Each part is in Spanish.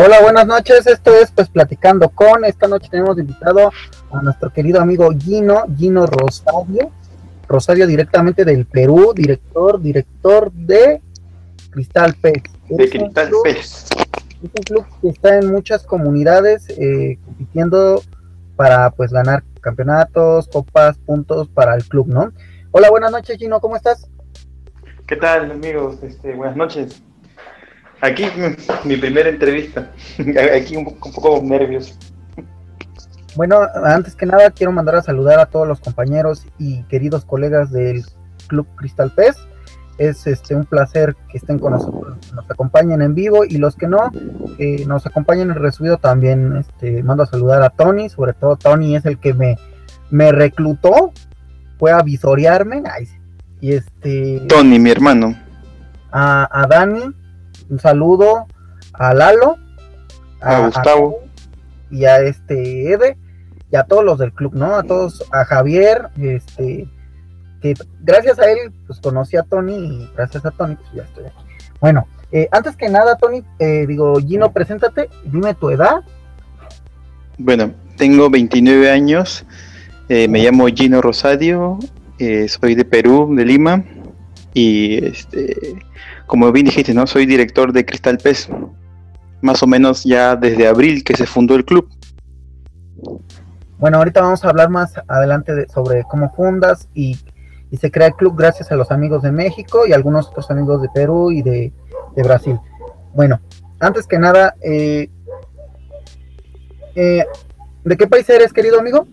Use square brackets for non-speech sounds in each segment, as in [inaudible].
Hola, buenas noches. Esto es pues platicando con. Esta noche tenemos invitado a nuestro querido amigo Gino, Gino Rosario. Rosario directamente del Perú, director, director de Cristal Pez. De Cristal Pez. Es un club que está en muchas comunidades eh, compitiendo para pues ganar campeonatos, copas, puntos para el club, ¿no? Hola, buenas noches Gino, ¿cómo estás? ¿Qué tal amigos? Este, buenas noches. Aquí mi primera entrevista. [laughs] Aquí un poco, nervioso. Bueno, antes que nada quiero mandar a saludar a todos los compañeros y queridos colegas del Club Cristal Pez. Es este un placer que estén con nosotros, nos acompañen en vivo y los que no, nos acompañen en resubido también. Este, mando a saludar a Tony, sobre todo Tony es el que me, me reclutó, fue a visorearme. y este. Tony, mi hermano. A, a Dani, un saludo a Lalo, a, Gustavo y a este Ede y a todos los del club, ¿no? A todos, a Javier, este, que gracias a él, pues conocí a Tony y gracias a Tony, pues ya estoy aquí. Bueno, eh, antes que nada, Tony, eh, digo, Gino, preséntate, dime tu edad. Bueno, tengo 29 años, eh, me llamo Gino Rosario, soy de Perú, de Lima, y este, como bien dijiste, ¿no? Soy director de Cristal Pez. Más o menos ya desde abril que se fundó el club. Bueno, ahorita vamos a hablar más adelante sobre cómo fundas y, se crea el club gracias a los amigos de México y algunos otros amigos de Perú y de, Brasil. Bueno, antes que nada, eh, eh, ¿de qué país eres, querido amigo?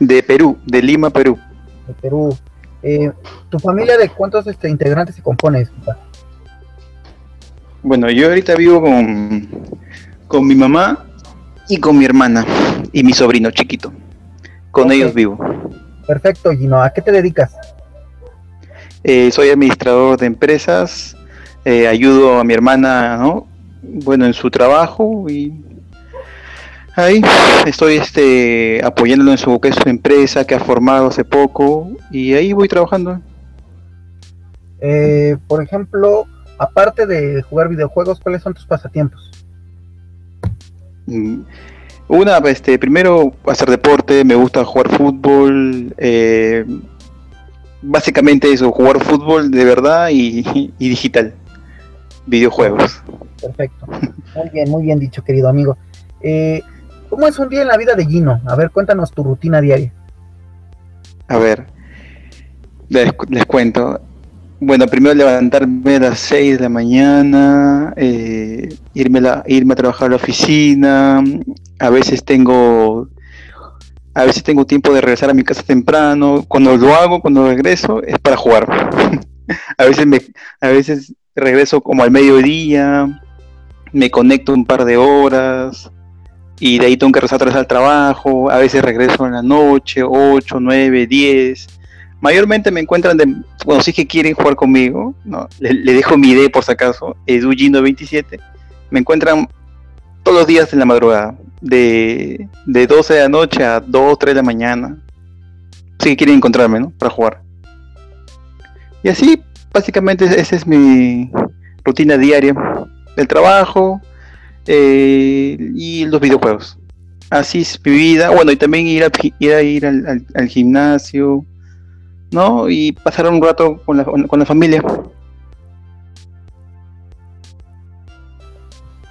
De Perú, de Lima, Perú. De Perú. Eh, ¿Tu familia de cuántos este, integrantes se compone? Bueno, yo ahorita vivo con, con mi mamá y con mi hermana y mi sobrino chiquito. Con ellos vivo. Perfecto, Gino. ¿A qué te dedicas? Eh, soy administrador de empresas, eh, ayudo a mi hermana, ¿no? Bueno, en su trabajo y Ahí estoy este, apoyándolo en su, que es su empresa que ha formado hace poco y ahí voy trabajando. Eh, por ejemplo, aparte de jugar videojuegos, ¿cuáles son tus pasatiempos? Mm, una, este, primero hacer deporte, me gusta jugar fútbol, eh, básicamente eso, jugar fútbol de verdad y, [laughs] y digital, videojuegos. Perfecto, muy bien, muy bien dicho, querido amigo. Eh, ¿Cómo es un día en la vida de Gino? A ver, cuéntanos tu rutina diaria. A ver, les, cuento. Bueno, primero levantarme a las 6 de la mañana, eh, irme, irme a trabajar a la oficina. A veces tengo a veces tengo tiempo de regresar a mi casa temprano. Cuando lo hago, cuando regreso, es para jugar. [laughs] a veces me, a veces regreso como al mediodía, me conecto un par de horas, y de ahí tengo que regresar al trabajo, a veces regreso en la noche, 8, 9, 10. Mayormente me encuentran bueno, si que quieren jugar conmigo, ¿no? le, dejo mi ID por si acaso, edugino27, me encuentran todos los días en la madrugada, de, de 12 de la noche a 2, 3 de la mañana. Si quieren encontrarme, ¿no? Para jugar. Y así, básicamente, esa es mi rutina diaria. El trabajo, eh, y los videojuegos. Así es mi vida. Bueno, y también ir a ir, a ir al, gimnasio, ¿no? Y pasar un rato con la, con la familia.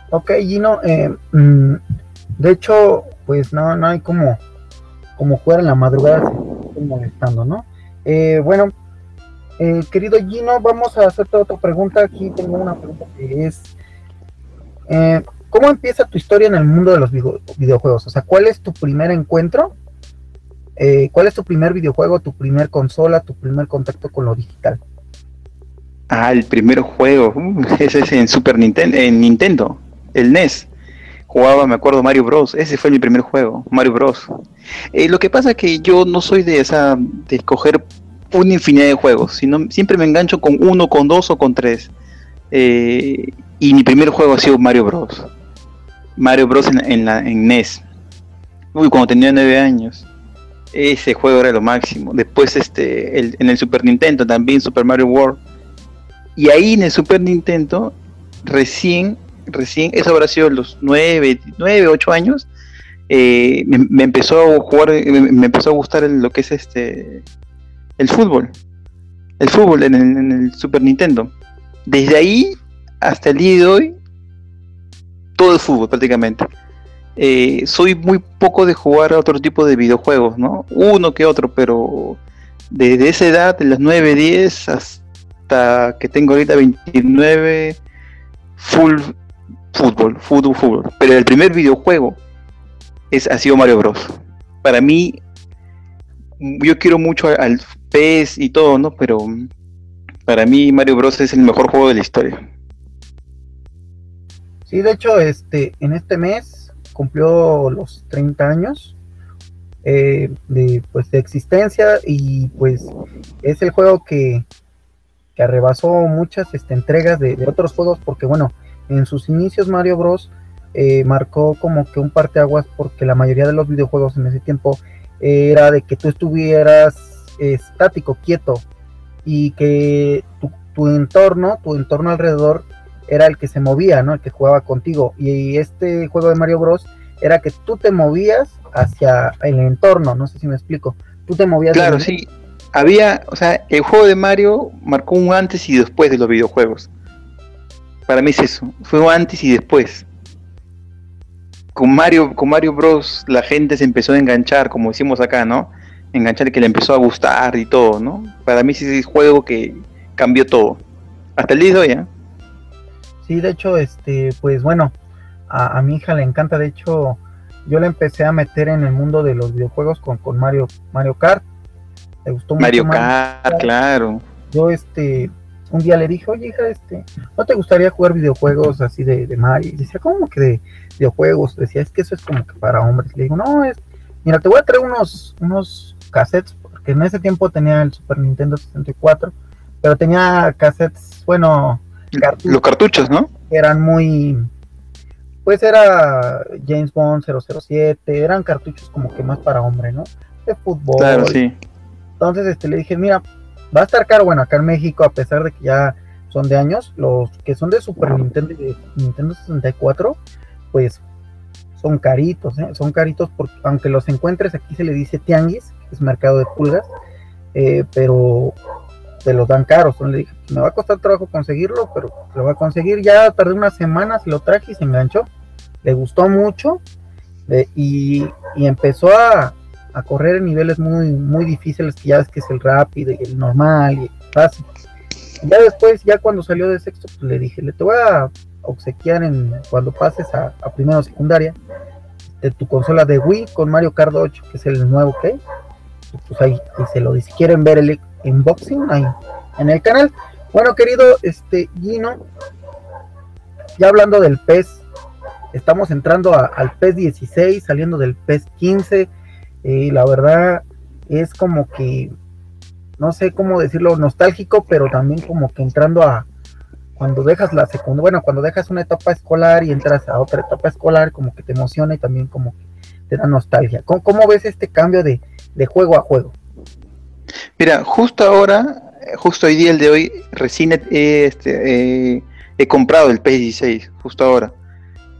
Ok, Gino, eh, mm, de hecho, pues no, no hay como, como jugar en la madrugada molestando, ¿no? Eh, bueno, querido Gino, vamos a hacerte otra pregunta. Aquí tengo una pregunta que es, ¿Cómo empieza tu historia en el mundo de los videojuegos? O sea, ¿cuál es tu primer encuentro? Eh, ¿Cuál es tu primer videojuego, tu primer consola, tu primer contacto con lo digital? Ah, el primer juego, uh, [laughs] ese es en Super Nintendo, en Nintendo, el NES. Jugaba, me acuerdo, Mario Bros. Ese fue mi primer juego, Mario Bros. Eh, lo que pasa es que yo no soy de esa, de escoger una infinidad de juegos, sino siempre me engancho con uno, con dos o con tres. Eh, y mi primer juego ha sido Mario Bros. Mario Bros. en, la, en NES. Uy, cuando tenía nueve años. Ese juego era lo máximo. Después este, en el Super Nintendo también Super Mario World. Y ahí en el Super Nintendo recién recién, eso habrá sido los 9, 9 8 años, eh, me, empezó a jugar, me, empezó a gustar lo que es este el fútbol. El fútbol en el, Super Nintendo. Desde ahí hasta el día de hoy, todo fútbol prácticamente. Eh, soy muy poco de jugar a otro tipo de videojuegos, ¿no? Uno que otro, pero desde esa edad, de las 9, 10 hasta que tengo ahorita 29, full fútbol, fútbol, fútbol. Pero el primer videojuego es, ha sido Mario Bros. Para mí, yo quiero mucho al PES y todo, ¿no? Pero para mí Mario Bros es el mejor juego de la historia. Sí, de hecho, este, en este mes cumplió los 30 años eh, de, pues, de existencia y pues es el juego que, que arrebasó muchas este, entregas de, otros juegos porque bueno, en sus inicios Mario Bros. Eh, marcó como que un parteaguas porque la mayoría de los videojuegos en ese tiempo era de que tú estuvieras estático, quieto y que tu, tu, entorno, tu entorno alrededor era el que se movía, ¿no? El que jugaba contigo. Y este juego de Mario Bros. era que tú te movías hacia el entorno, no sé si me explico. Tú te movías. Claro, sí. Había, o sea, el juego de Mario marcó un antes y después de los videojuegos. Para mí es eso, fue un antes y después. Con Mario, con Mario Bros. la gente se empezó a enganchar, como decimos acá, ¿no? Enganchar que le empezó a gustar y todo, ¿no? Para mí sí es el juego que cambió todo. Hasta el día de hoy, ¿eh? Sí, de hecho, este, pues bueno, a, a mi hija le encanta, de hecho, yo le empecé a meter en el mundo de los videojuegos con, con Mario, Mario Kart. Le gustó Mario mucho Kart, claro. Yo este un día le dije, oye hija, este, ¿no te gustaría jugar videojuegos así de, de Mario? Y decía, ¿cómo que de videojuegos? Decía, es que eso es como que para hombres. Le digo, no, es, mira, te voy a traer unos, unos cassettes, porque en ese tiempo tenía el Super Nintendo 64, pero tenía cassettes, bueno, los cartuchos, ¿no? Eran muy, pues era James Bond 007, eran cartuchos como que más para hombre, ¿no? De fútbol. Claro, sí. Entonces este, le dije, mira, va a estar caro, bueno, acá en México, a pesar de que ya son de años, los que son de Super Nintendo de Nintendo 64, pues son caritos, ¿eh? son caritos porque aunque los encuentres aquí se le dice tianguis, que es mercado de pulgas, eh, pero te los dan caros. Entonces le dije, me va a costar trabajo conseguirlo, pero lo va a conseguir. Ya tardé unas semanas y lo traje y se enganchó. Le gustó mucho y, empezó a, correr en niveles muy, muy difíciles, que ya es que es el rápido y el normal y el fácil. Ya después, ya cuando salió de sexto, pues le dije, le te voy a obsequiar en cuando pases a, a primero secundaria de tu consola de Wii con Mario Kart 8, que es el nuevo que pues ahí, se lo si quieren ver el unboxing ahí en el canal. Bueno, querido este Gino, ya hablando del PES, estamos entrando al PES 16, saliendo del PES 15, y la verdad es como que, no sé cómo decirlo, nostálgico, pero también como que entrando a, cuando dejas la segunda, bueno, cuando dejas una etapa escolar y entras a otra etapa escolar, como que te emociona y también como que te da nostalgia. ¿Cómo, ves este cambio de, de juego a juego? Mira, justo ahora, justo hoy día, el de hoy, recién he, este, he comprado el PS16, justo ahora.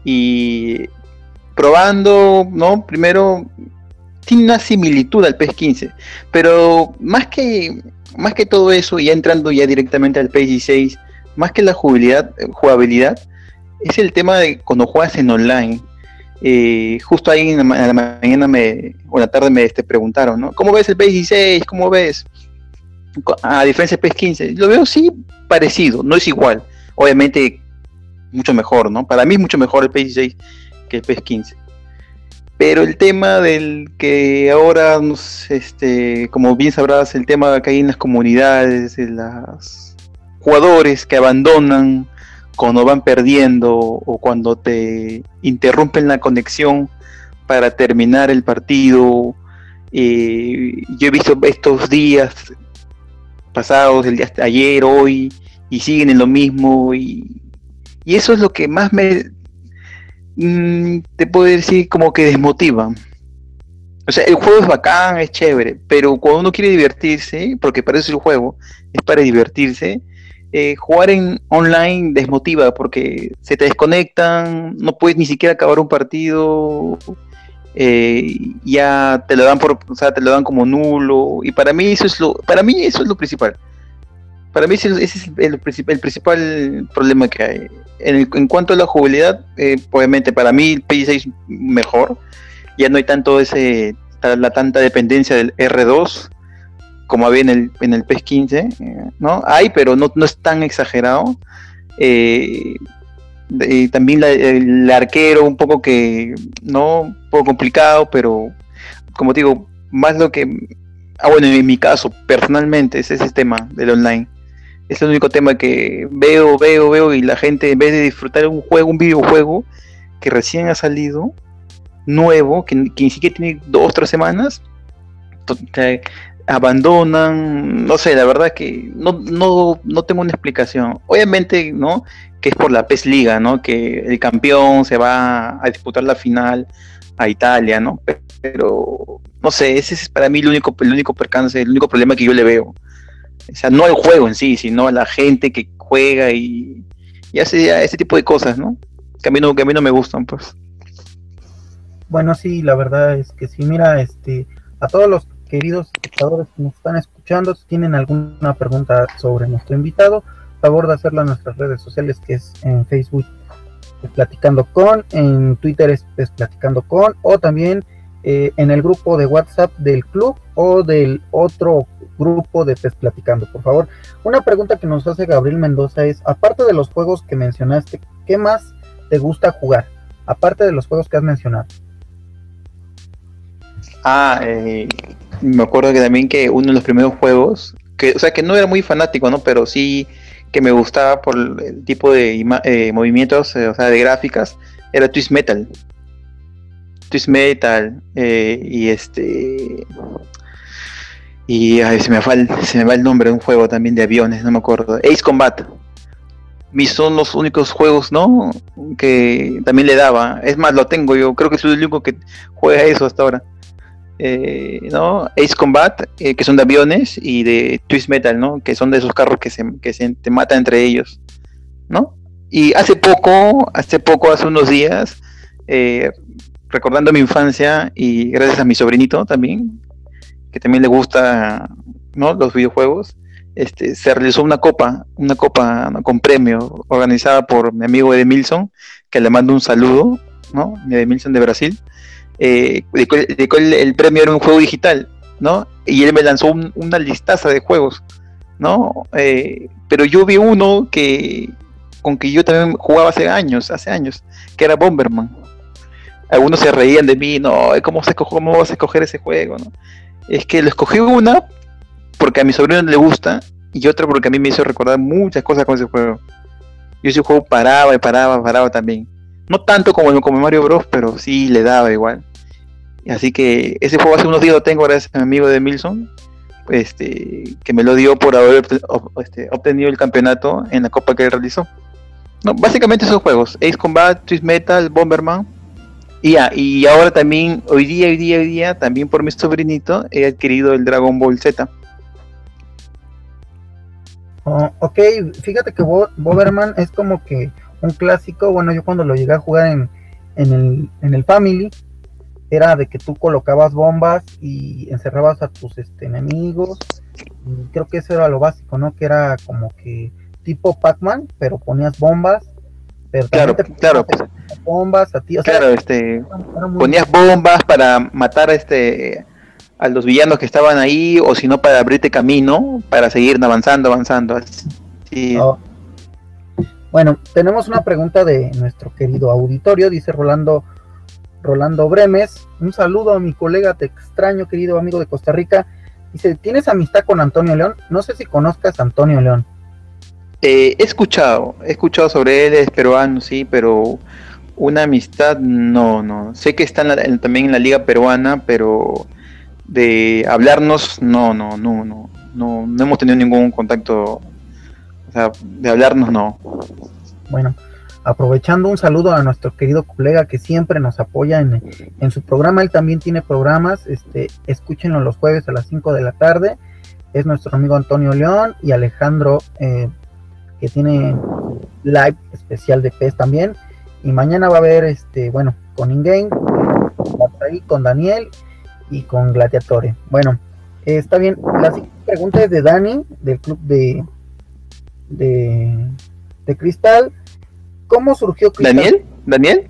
Y probando, ¿no? Primero, tiene una similitud al PS15, pero más que, más que todo eso, ya entrando ya directamente al PS16, más que la jugabilidad, jugabilidad es el tema de cuando juegas en online. Eh, justo ahí en la, mañana me, o en la tarde me este, preguntaron, ¿no? ¿Cómo ves el PS16? ¿Cómo ves? A diferencia del PS15. Lo veo sí parecido, no es igual. Obviamente mucho mejor, ¿no? Para mí es mucho mejor el PS16 que el PS15. Pero el tema del que ahora, este, como bien sabrás, el tema que hay en las comunidades, de los jugadores que abandonan cuando van perdiendo o cuando te interrumpen la conexión para terminar el partido. Eh, yo he visto estos días pasados, el día ayer, hoy, y siguen en lo mismo. Y, eso es lo que más me, mm, te puedo decir, como que desmotiva. O sea, el juego es bacán, es chévere, pero cuando uno quiere divertirse, porque para eso el juego, es para divertirse, eh, jugar en online desmotiva porque se te desconectan, no puedes ni siquiera acabar un partido, eh, ya te lo dan por, o sea, te lo dan como nulo y para mí eso es lo, para mí eso es lo principal. Para mí ese es el, principal problema que hay. En, cuanto a la jugabilidad, eh, obviamente para mí el PS6 mejor, ya no hay tanto ese la tanta dependencia del R2 como había en el, en el PES 15, eh, ¿no? Hay, pero no, no es tan exagerado. Eh, también el arquero, un poco que, ¿no? Un poco complicado, pero como digo, más lo que. Ah, bueno, en mi caso, personalmente, es ese tema del online. Es el único tema que veo, veo, veo, y la gente, en vez de disfrutar un juego, un videojuego que recién ha salido, nuevo, que, ni siquiera tiene dos, tres semanas, abandonan, no sé, la verdad que no, no, no tengo una explicación. Obviamente, ¿no? Que es por la PES Liga, ¿no? Que el campeón se va a disputar la final a Italia, ¿no? Pero, no sé, ese es para mí el único, el único percance, el único problema que yo le veo. O sea, no el juego en sí, sino a la gente que juega y, y hace ese tipo de cosas, ¿no? Que a mí no, que a mí no me gustan, pues. Bueno, sí, la verdad es que sí, mira, este, a todos los queridos espectadores que nos están escuchando, si tienen alguna pregunta sobre nuestro invitado, favor de hacerlo en nuestras redes sociales, que es en Facebook Platicando con, en Twitter es, Platicando con, o también eh, en el grupo de WhatsApp del club o del otro grupo de PES Platicando, por favor. Una pregunta que nos hace Gabriel Mendoza es, aparte de los juegos que mencionaste, ¿qué más te gusta jugar? Aparte de los juegos que has mencionado. Ah, eh, me acuerdo que también que uno de los primeros juegos, que, o sea, que no era muy fanático, ¿no? Pero sí que me gustaba por el tipo de eh, movimientos, eh, o sea, de gráficas, era Twist Metal. Twist Metal, y este. Y se, me va el, se me va el nombre de un juego también de aviones, no me acuerdo. Ace Combat. Mis son los únicos juegos, ¿no? Que también le daba. Es más, lo tengo yo. Creo que soy el único que juega eso hasta ahora. Eh, ¿no? Ace Combat, eh, que son de aviones, y de Twist Metal, ¿no? Que son de esos carros que se, que se te matan entre ellos, ¿no? Y hace poco, hace poco, hace unos días, eh, recordando mi infancia y gracias a mi sobrinito también, que también le gusta, ¿no? Los videojuegos, este, se realizó una copa, una copa con premio organizada por mi amigo Edemilson, que le mando un saludo, ¿no? Edemilson de Brasil eh, el, premio era un juego digital, ¿no? Y él me lanzó una listaza de juegos, ¿no? Eh, pero yo vi uno que con que yo también jugaba hace años, hace años, que era Bomberman. Algunos se reían de mí, no, ¿cómo, se, cómo vas a escoger ese juego? ¿no? Es que lo escogí una porque a mi sobrino le gusta y otra porque a mí me hizo recordar muchas cosas con ese juego. Yo ese juego paraba y paraba, paraba también. No tanto como, como Mario Bros, pero sí le daba igual. Así que ese juego hace unos días lo tengo gracias a mi amigo de Milson, este, que me lo dio por haber este, obtenido el campeonato en la copa que realizó. No, básicamente esos juegos, Ace Combat, Twist Metal, Bomberman. Y, y ahora también, hoy día, hoy día, hoy día, también por mi sobrinito, he adquirido el Dragon Ball Z. Oh, ok, fíjate que Bomberman es como que un clásico. Bueno, yo cuando lo llegué a jugar en, en, el, en el Family, era de que tú colocabas bombas y encerrabas a tus este, enemigos. creo que eso era lo básico, ¿no? Que era como que tipo Pac-Man, pero ponías bombas. Pero claro, claro. Bombas a ti. claro, este, ponías bombas para matar a este a los villanos que estaban ahí, o si no para abrirte camino, para seguir avanzando, avanzando. Así. Oh. Bueno, tenemos una pregunta de nuestro querido auditorio, dice Rolando Rolando Bremes. Un saludo a mi colega, te extraño, querido amigo de Costa Rica. Dice, ¿tienes amistad con Antonio León? No sé si conozcas a Antonio León. Eh, he escuchado, he escuchado sobre él, es peruano, sí, pero una amistad no, no. Sé que está también en la liga peruana, pero de hablarnos, no, no, no, no, no, no hemos tenido ningún contacto sea, de hablarnos no. Bueno, aprovechando un saludo a nuestro querido colega que siempre nos apoya en, su programa, él también tiene programas, este, escúchenlo los jueves a las 5 de la tarde, es nuestro amigo Antonio León y Alejandro, eh, que tiene live especial de PES también. Y mañana va a haber, este, bueno, con Ingame, con Daniel y con Gladiatore. Bueno, está bien. La siguiente pregunta es de Dani, del club de, de, de Cristal. ¿Cómo surgió Cristal? ¿Daniel? ¿Daniel?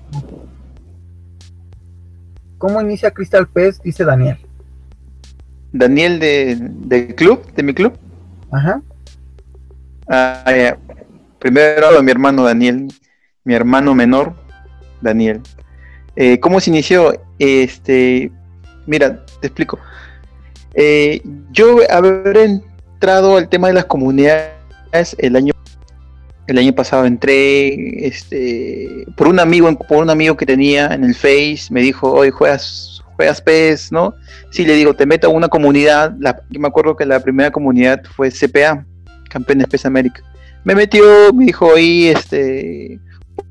¿Cómo inicia Crystal PES? Dice Daniel. Daniel de, del club, de mi club. Ajá. Ah, Primero a mi hermano Daniel, mi hermano menor, Daniel. Eh, ¿Cómo se inició? Este, mira, te explico. Eh, yo haber entrado al tema de las comunidades el año el año pasado entré este por un amigo por un amigo que tenía en el Face me dijo hoy juegas juegas PES no sí le digo te meto a una comunidad yo me acuerdo que la primera comunidad fue CPA Campeones PES América. Me metió me dijo hoy este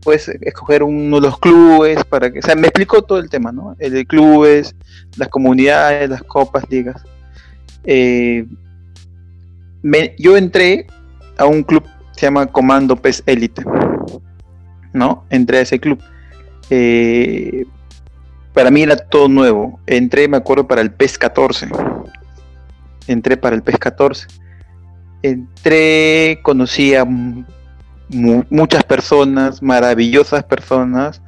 puedes escoger uno de los clubes para que o sea me explicó todo el tema no el de clubes las comunidades las copas ligas. Eh, yo entré a un club se llama Comando PES Elite. ¿No? Entré a ese club. Eh, para mí era todo nuevo. Entré, me acuerdo, para el PES 14. Entré para el PES 14. Entré, conocí a muchas personas, maravillosas personas.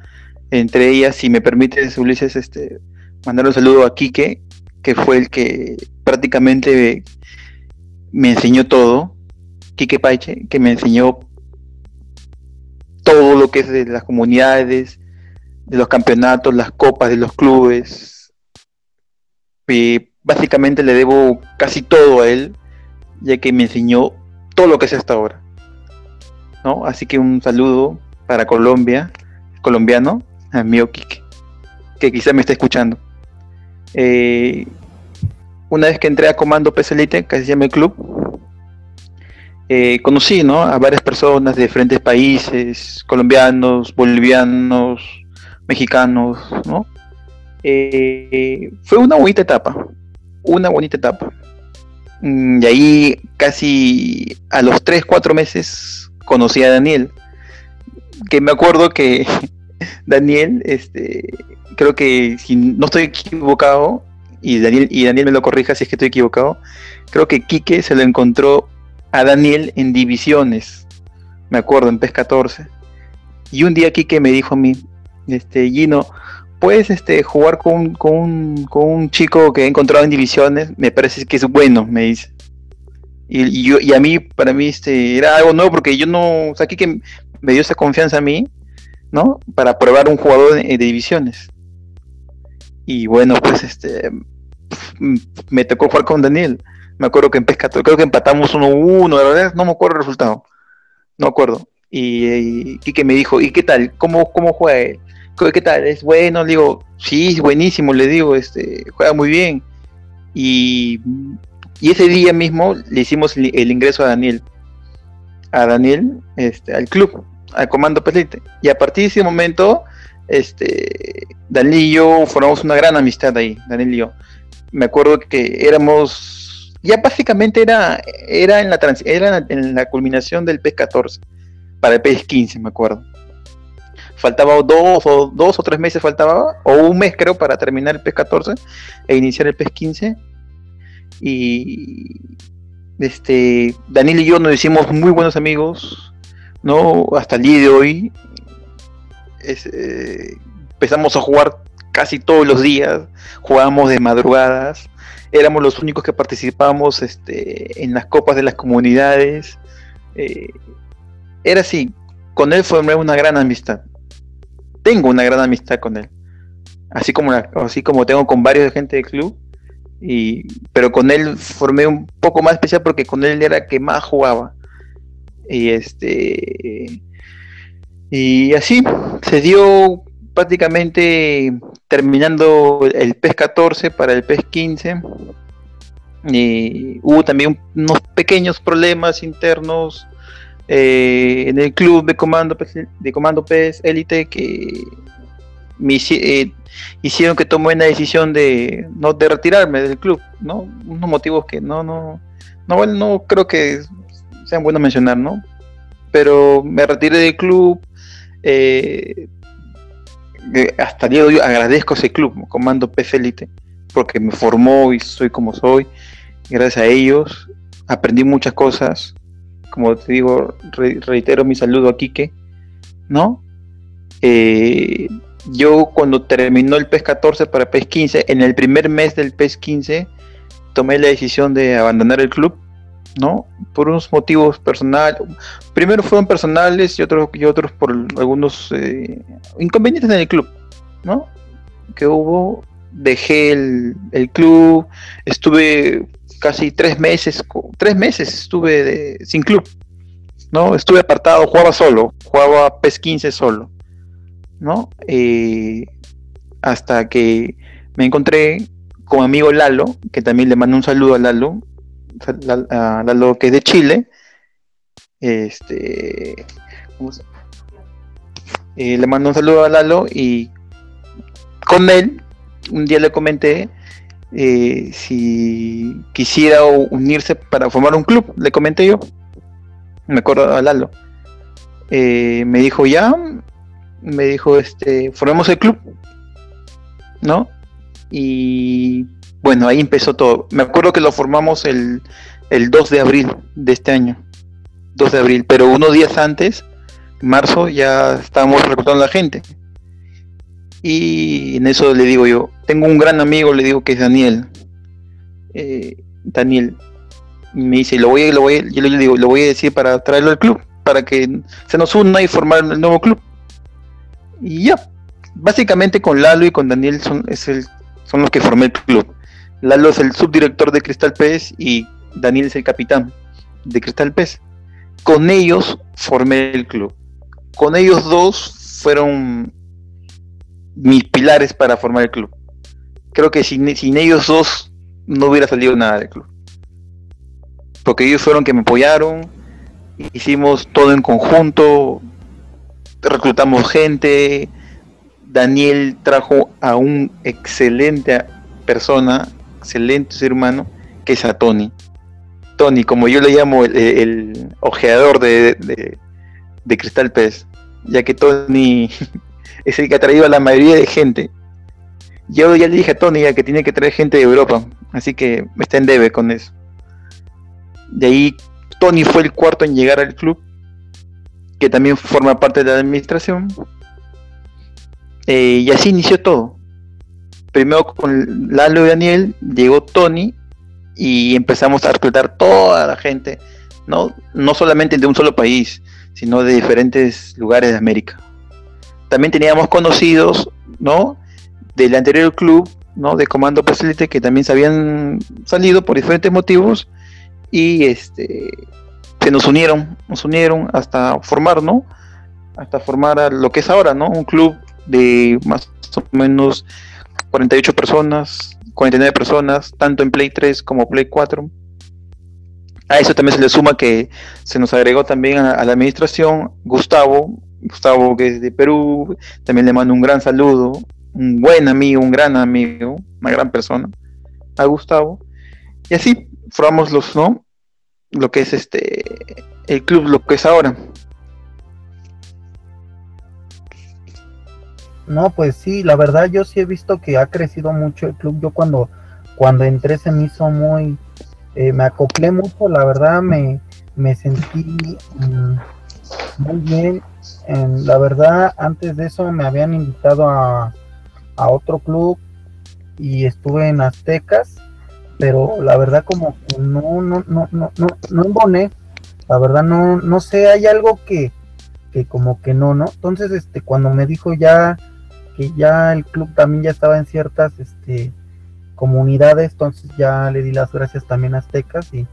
Entre ellas, si me permites, Ulises, este, mandar un saludo a Quique, que fue el que prácticamente me enseñó todo Quique Paiche, que me enseñó todo lo que es de las comunidades, de los campeonatos, las copas de los clubes. Y básicamente le debo casi todo a él, ya que me enseñó todo lo que es hasta ahora. ¿no? Así que un saludo para Colombia, colombiano, amigo Quique, que quizá me esté escuchando. Eh, una vez que entré a Comando PSLite, casi se llama el club, eh, conocí ¿no? a varias personas de diferentes países, colombianos, bolivianos, mexicanos, ¿no? Eh, fue una bonita etapa, una bonita etapa. Mm, y ahí casi a los 3, 4 meses conocí a Daniel, que me acuerdo que [laughs] Daniel, este, creo que si no estoy equivocado, y Daniel, y Daniel me lo corrija si es que estoy equivocado, creo que Quique se lo encontró a Daniel en divisiones, me acuerdo, en PES 14. Y un día Kike me dijo a mí, este, Gino, puedes este, jugar con, con, un chico que he encontrado en divisiones, me parece que es bueno, me dice. Y, yo, y a mí, para mí, este, era algo nuevo porque yo no, o sea, Kike me dio esa confianza a mí, ¿no? Para probar un jugador de, de divisiones. Y bueno, pues este, me tocó jugar con Daniel. Me acuerdo que en Pescator, creo que empatamos 1-1, de verdad, no me acuerdo el resultado. No me acuerdo. Y, y, que me dijo, ¿y qué tal? ¿Cómo, cómo juega él? ¿Qué tal? ¿Es bueno? Le digo, sí, es buenísimo, le digo, este, juega muy bien. Y, y ese día mismo le hicimos el, ingreso a Daniel. A Daniel, este, al club, al comando Pelite. Y a partir de ese momento, este, Daniel y yo formamos una gran amistad ahí, Daniel y yo. Me acuerdo que éramos ya básicamente era, era, en, la era en la culminación del PES 14, para el PES 15, me acuerdo. Faltaba dos o, dos o tres meses, faltaba, o un mes creo, para terminar el PES 14 e iniciar el PES 15. Y este, Daniel y yo nos hicimos muy buenos amigos, ¿no? Hasta el día de hoy. Eh, empezamos a jugar casi todos los días, jugábamos de madrugadas, éramos los únicos que participábamos este, en las copas de las comunidades. Eh, era así, con él formé una gran amistad. Tengo una gran amistad con él. Así como, así como tengo con varios de gente del club. Y, pero con él formé un poco más especial porque con él era que más jugaba. Y este. Y así se dio prácticamente terminando el PES 14 para el PES 15. Y hubo también unos pequeños problemas internos eh, en el club de comando de comando PES Elite que me eh, hicieron que tomé una decisión de no de retirarme del club, ¿no? Unos motivos que no no no no creo que sean buenos mencionar, ¿no? pero me retiré del club. Eh, hasta el agradezco ese club, Comando Pez Elite, porque me formó y soy como soy. Gracias a ellos aprendí muchas cosas. Como te digo, reitero mi saludo a Quique, ¿no? Eh, yo cuando terminó el PES 14 para PES 15, en el primer mes del PES 15, tomé la decisión de abandonar el club, ¿no? Por unos motivos personales. Primero fueron personales y otros, y otros por algunos eh, inconvenientes en el club, ¿no? Que hubo. Dejé el, club, estuve casi tres meses, tres meses estuve sin club, ¿no? Estuve apartado, jugaba solo, jugaba PES 15 solo ¿no? Eh, hasta que me encontré con mi amigo Lalo, que también le mando un saludo a Lalo, a Lalo que es de Chile. Este, eh, le mando un saludo a Lalo y con él un día le comenté eh, si quisiera unirse para formar un club, le comenté yo, me acuerdo a Lalo. me dijo ya, me dijo, este, formemos el club, ¿no? Y bueno, ahí empezó todo. Me acuerdo que lo formamos el, el 2 de abril de este año, 2 de abril, pero unos días antes, marzo, ya estábamos reclutando a la gente. Y en eso le digo yo, tengo un gran amigo, le digo que es Daniel. Eh, Daniel me dice, lo voy, lo voy, yo le digo, lo voy a decir para traerlo al club, para que se nos una y formar el nuevo club. Y ya, básicamente con Lalo y con Daniel son, es el, son los que formé el club. Lalo es el subdirector de Cristal Pez y Daniel es el capitán de Cristal Pez. Con ellos formé el club. Con ellos dos fueron mis pilares para formar el club. Creo que sin, sin ellos dos no hubiera salido nada del club. Porque ellos fueron que me apoyaron, hicimos todo en conjunto, reclutamos gente. Daniel trajo a un excelente persona, excelente ser humano, que es a Tony. Tony, como yo le llamo el, ojeador de, de, Cristal Pez, ya que Tony [laughs] es el que ha traído a la mayoría de gente. Yo ya le dije a Tony que tiene que traer gente de Europa, así que está en debe con eso. De ahí Tony fue el cuarto en llegar al club que también forma parte de la administración. Eh, y así inició todo. Primero con Lalo y Daniel, llegó Tony y empezamos a reclutar toda la gente, no, no solamente de un solo país, sino de diferentes lugares de América. También teníamos conocidos, ¿no? Del anterior club, ¿no? De Comando Facility que también se habían salido por diferentes motivos y este se nos unieron, nos unieron hasta formar, ¿no? Hasta formar lo que es ahora, ¿no? Un club de más o menos 48 personas, 49 personas, tanto en Play 3 como Play 4. A eso también se le suma que se nos agregó también a, la administración Gustavo, Gustavo que es de Perú, también le mando un gran saludo, un buen amigo, un gran amigo, una gran persona, a Gustavo. Y así formamos los, ¿no? lo que es este el club, lo que es ahora. No, pues sí, la verdad yo sí he visto que ha crecido mucho el club. Yo cuando, cuando entré se me hizo muy, eh, me acoplé mucho, la verdad me, me sentí mm, muy bien. la verdad, antes de eso me habían invitado a, a otro club y estuve en Aztecas pero la verdad como no, no, no, no, no, no emboné, la verdad no, no sé, hay algo que, que como que no, ¿no? Entonces, este, cuando me dijo ya que ya el club también ya estaba en ciertas, este, comunidades, entonces ya le di las gracias también a Aztecas y,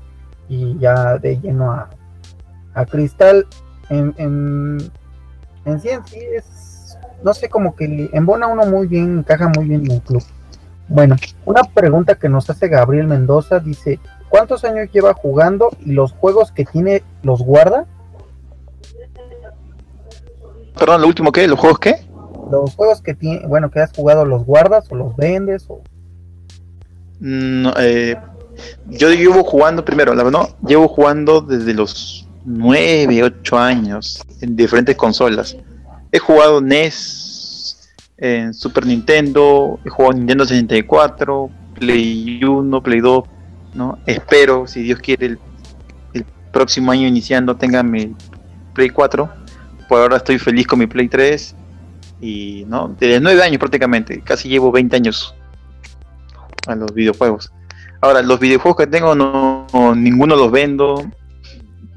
y ya de lleno a, a Cristal, en, en, en sí en sí es, no sé, como que embona uno muy bien, encaja muy bien en el club. Bueno, una pregunta que nos hace Gabriel Mendoza dice, ¿cuántos años lleva jugando y los juegos que tiene los guarda? Perdón, lo último que, los juegos qué? Los juegos que tiene, bueno, que has jugado los guardas o los vendes o no, eh, yo llevo jugando primero, la verdad, llevo jugando desde los 9, 8 años en diferentes consolas. He jugado NES, en Super Nintendo, he jugado Nintendo 64, Play 1, Play 2, ¿no? Espero, si Dios quiere, el, próximo año iniciando tenga mi Play 4. Por ahora estoy feliz con mi Play 3 y, ¿no? Desde 9 años prácticamente, casi llevo 20 años a los videojuegos. Ahora, los videojuegos que tengo no, ninguno los vendo.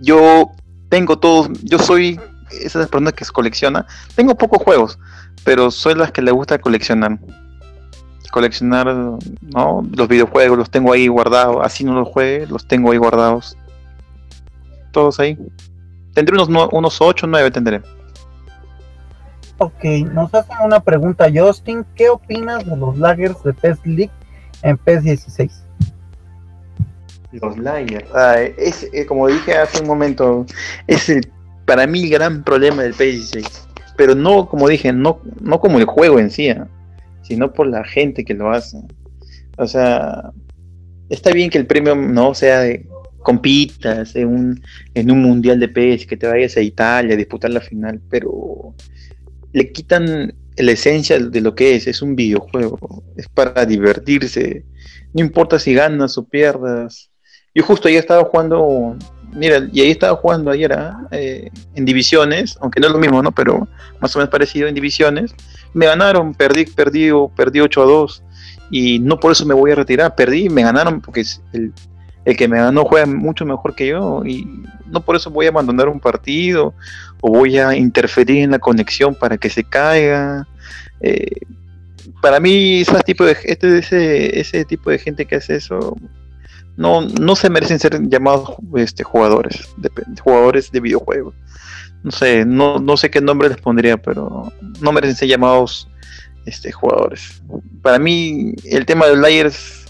Yo tengo todos, yo soy esas personas que colecciona. Tengo pocos juegos, pero soy las que le gusta coleccionar. Coleccionar, ¿no? Los videojuegos los tengo ahí guardados, así no los juegue, los tengo ahí guardados. Todos ahí. Tendré unos, unos 8 o 9 tendré. Ok, nos hacen una pregunta, Justin. ¿Qué opinas de los lagers de PES League en PES 16? Los lagers. Ah, es, eh, como dije hace un momento, es el, para mí el gran problema del PES 16. Pero no, como dije, no, no como el juego en sí, ¿ah? sino por la gente que lo hace. O sea, está bien que el premio no sea de compitas en un, en un mundial de PES, que te vayas a Italia a disputar la final, pero le quitan la esencia de lo que es, es un videojuego, es para divertirse, no importa si ganas o pierdas. Yo justo ahí estaba jugando, mira, y ahí estaba jugando ayer ¿ah? eh, en divisiones, aunque no es lo mismo, ¿no? Pero más o menos parecido en divisiones. Me ganaron, perdí, perdí, perdí 8 a 2 y no por eso me voy a retirar, perdí, me ganaron porque el, el que me ganó juega mucho mejor que yo y no por eso voy a abandonar un partido voy a interferir en la conexión para que se caiga. Eh, para mí, ese tipo de, este, ese, ese tipo de gente que hace eso no, no se merecen ser llamados este, jugadores, de, jugadores de videojuegos. No sé, no, no sé qué nombre les pondría, pero no merecen ser llamados este, jugadores. Para mí, el tema de layers,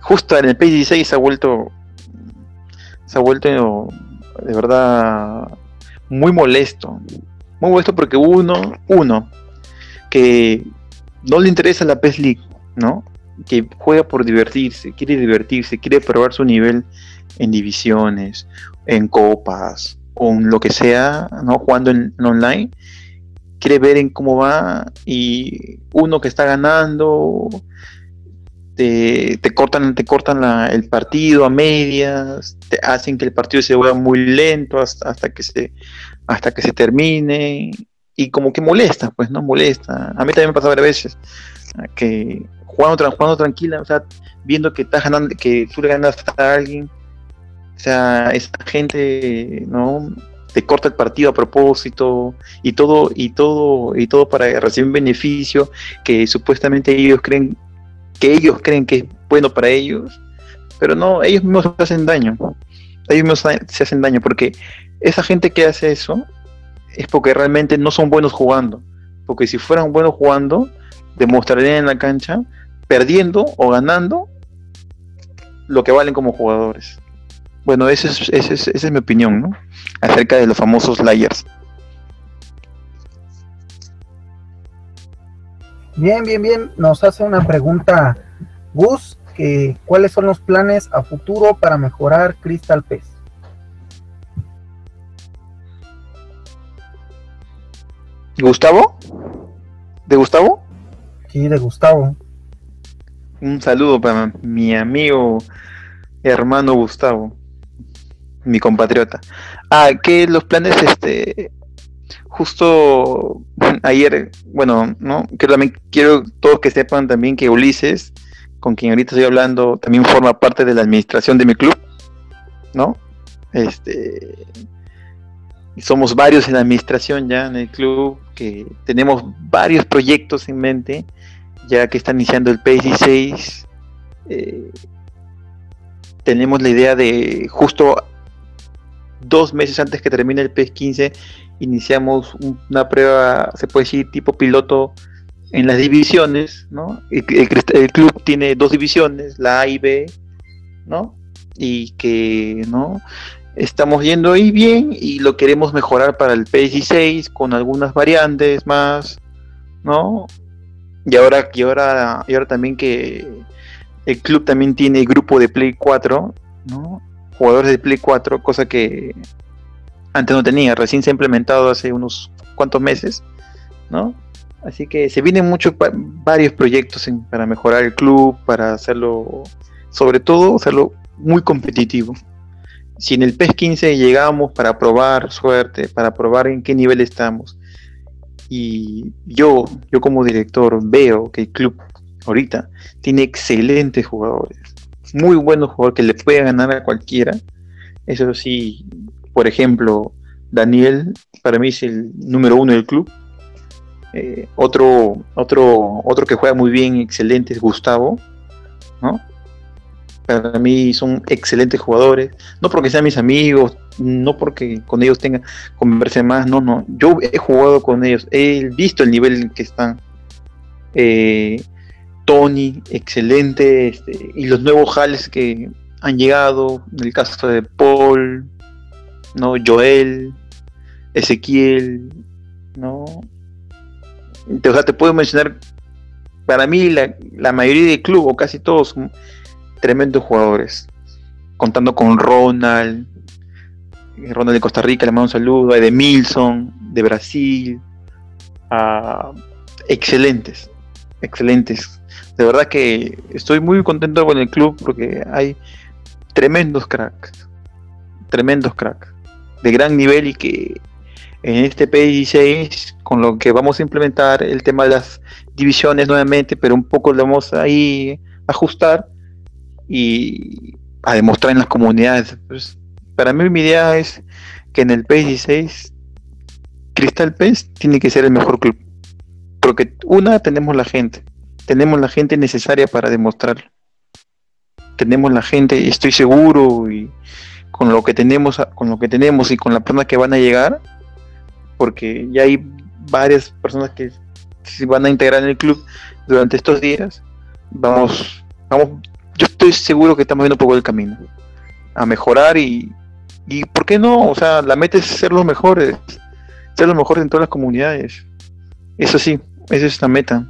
justo en el PS16 se ha vuelto, se ha vuelto de verdad muy molesto. Muy molesto porque uno, uno, que no le interesa la PES League, ¿no? Que juega por divertirse, quiere divertirse, quiere probar su nivel en divisiones, en copas, en lo que sea, ¿no? Jugando en, online, quiere ver en cómo va y uno que está ganando te, cortan, te cortan el partido a medias, te hacen que el partido se vaya muy lento hasta, hasta, que se, hasta que se termine y como que molesta, pues, ¿no? Molesta. A mí también me pasa varias veces que jugando, jugando tranquila, o sea, viendo que estás ganando, que tú le ganas a alguien, o sea, esa gente, ¿no? te corta el partido a propósito y todo y todo y todo para recibir un beneficio que supuestamente ellos creen que ellos creen que es bueno para ellos, pero no, ellos mismos se hacen daño. Ellos mismos se hacen daño porque esa gente que hace eso es porque realmente no son buenos jugando. Porque si fueran buenos jugando, demostrarían en la cancha, perdiendo o ganando, lo que valen como jugadores. Bueno, esa es, esa es, es mi opinión, ¿no? Acerca de los famosos layers. Bien, bien, bien. Nos hace una pregunta Gus, que ¿cuáles son los planes a futuro para mejorar Crystal PES? ¿Gustavo? ¿De Gustavo? Sí, de Gustavo. Un saludo para mi amigo hermano Gustavo, mi compatriota. Ah, que los planes este justo [laughs] ayer, bueno, ¿no? También quiero todos que sepan también que Ulises, con quien ahorita estoy hablando, también forma parte de la administración de mi club, ¿no? Este somos varios en la administración ya en el club que tenemos varios proyectos en mente ya que está iniciando el PS16 eh, tenemos la idea de justo dos meses antes que termine el PS15 iniciamos una prueba, se puede decir, tipo piloto en las divisiones, ¿no? El, club tiene dos divisiones, la A y B, ¿no? Y que, ¿no? Estamos yendo ahí bien y lo queremos mejorar para el PS16 con algunas variantes más, ¿no? Y ahora, y ahora, y ahora también que el club también tiene grupo de Play 4, ¿no? Jugadores de Play 4, cosa que Antes no tenía, recién se ha implementado hace unos cuantos meses, ¿no? Así que se vienen muchos varios proyectos para mejorar el club, para hacerlo, sobre todo, hacerlo muy competitivo. Si en el PES 15 llegamos para probar suerte, para probar en qué nivel estamos, y yo, yo como director veo que el club ahorita tiene excelentes jugadores, muy buenos jugadores que le pueden ganar a cualquiera. Eso sí, por ejemplo, Daniel para mí es el número uno del club. Eh, otro, otro, otro que juega muy bien, excelente, es Gustavo, ¿no? Para mí son excelentes jugadores, no porque sean mis amigos, no porque con ellos tenga converse más, no, no. Yo he jugado con ellos, he visto el nivel en que están. Eh, Tony, excelente, este, y los nuevos Hales que han llegado, en el caso de Paul, ¿no? Joel, Ezequiel, ¿no? O sea, te puedo mencionar, para mí la, mayoría del club, o casi todos, tremendos jugadores. Contando con Ronald, Ronald de Costa Rica, le mando un saludo, de Milson, de Brasil, excelentes, excelentes. De verdad que estoy muy contento con el club porque hay tremendos cracks, tremendos cracks, de gran nivel y que en este P16, con lo que vamos a implementar el tema de las divisiones nuevamente, pero un poco le vamos a ajustar y a demostrar en las comunidades. Pues, para mí mi idea es que en el P16 Cristal PES tiene que ser el mejor club. Porque una, tenemos la gente. Tenemos la gente necesaria para demostrarlo. Tenemos la gente, estoy seguro, y con lo que tenemos, con lo que tenemos y con la personas que van a llegar, porque ya hay varias personas que se van a integrar en el club durante estos días. Vamos, vamos, yo estoy seguro que estamos viendo un poco el camino a mejorar y, y ¿por qué no? O sea, la meta es ser los mejores, ser los mejores en todas las comunidades. Eso sí, esa es la meta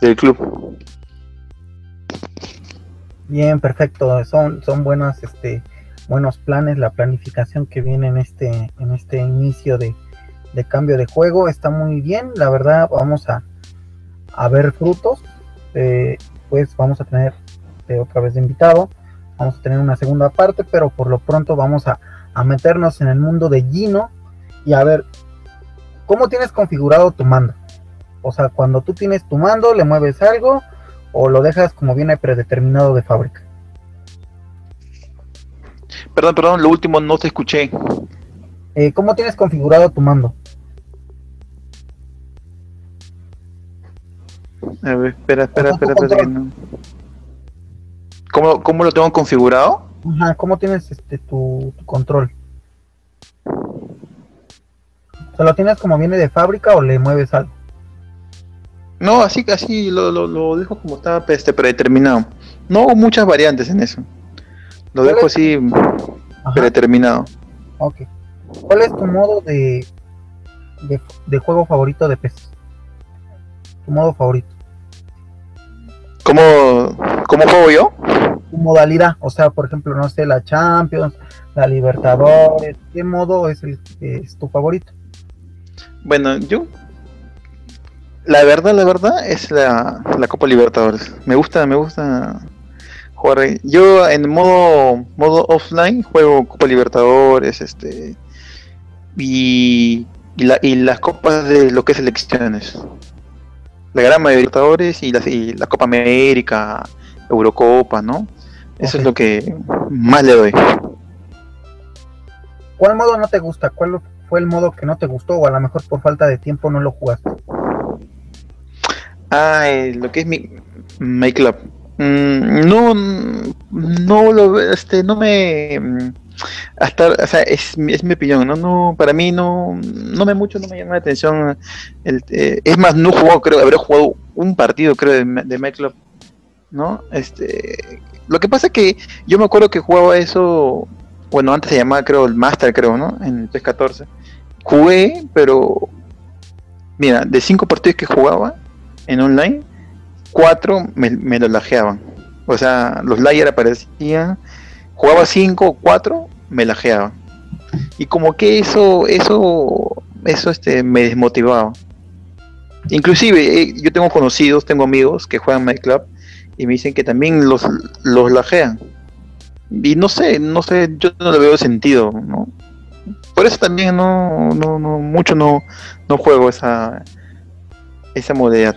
del club. Bien, perfecto. Son, son buenos, este, buenos planes, la planificación que viene en este, en este inicio de, de cambio de juego está muy bien. La verdad, vamos a, a ver frutos. Eh, pues vamos a tener eh, otra vez de invitado. Vamos a tener una segunda parte, pero por lo pronto vamos a, a meternos en el mundo de Gino y a ver cómo tienes configurado tu mando. O sea, cuando tú tienes tu mando, le mueves algo o lo dejas como viene predeterminado de fábrica. Perdón, perdón, lo último no te escuché. Eh, ¿Cómo tienes configurado tu mando? A ver, espera, espera, espera, espera. ¿Cómo, ¿Cómo, lo tengo configurado? Ajá, ¿cómo tienes este tu, control? ¿Se lo tienes como viene de fábrica o le mueves algo? No, así así lo, lo, lo dejo como estaba este, predeterminado. No hubo muchas variantes en eso. Lo dejo así predeterminado. Ok. ¿Cuál es tu modo de, de, juego favorito de PES? Tu modo favorito. ¿Cómo, ¿Cómo juego yo? Tu modalidad, o sea, por ejemplo, no sé, la Champions, la Libertadores, ¿qué modo es, el, es tu favorito? Bueno, yo la verdad, la verdad es la, la, Copa Libertadores. Me gusta, me gusta jugar. Yo en modo modo offline juego Copa Libertadores, este y, y, la, y las copas de lo que es elecciones. La gran mayoría de Libertadores y la, y la Copa América, Eurocopa, ¿no? Eso es lo que más le doy. ¿Cuál modo no te gusta? ¿Cuál fue el modo que no te gustó o a lo mejor por falta de tiempo no lo jugaste? Ah, lo que es mi, my club. Mm, no, no lo, este, no me, hasta, o sea, es, es, mi opinión, no, no, para mí no, no me mucho, no me llama la atención. El, eh, es más, no jugó, creo, habré jugado un partido, creo, de, de my club, ¿no? Este, lo que pasa es que yo me acuerdo que jugaba eso, bueno, antes se llamaba, creo, el Master, creo, ¿no? En el PS14. Jugué, pero, mira, de cinco partidos que jugaba, en online, cuatro me, me lo lajeaban. O sea, los layers aparecían, jugaba cinco o cuatro, me lajeaban. Y como que eso, eso, eso este, me desmotivaba. Inclusive, eh, yo tengo conocidos, tengo amigos que juegan Minecraft y me dicen que también los, los lajean. Y no sé, no sé, yo no le veo sentido, ¿no? Por eso también no, no, no mucho no, no juego esa, esa modalidad.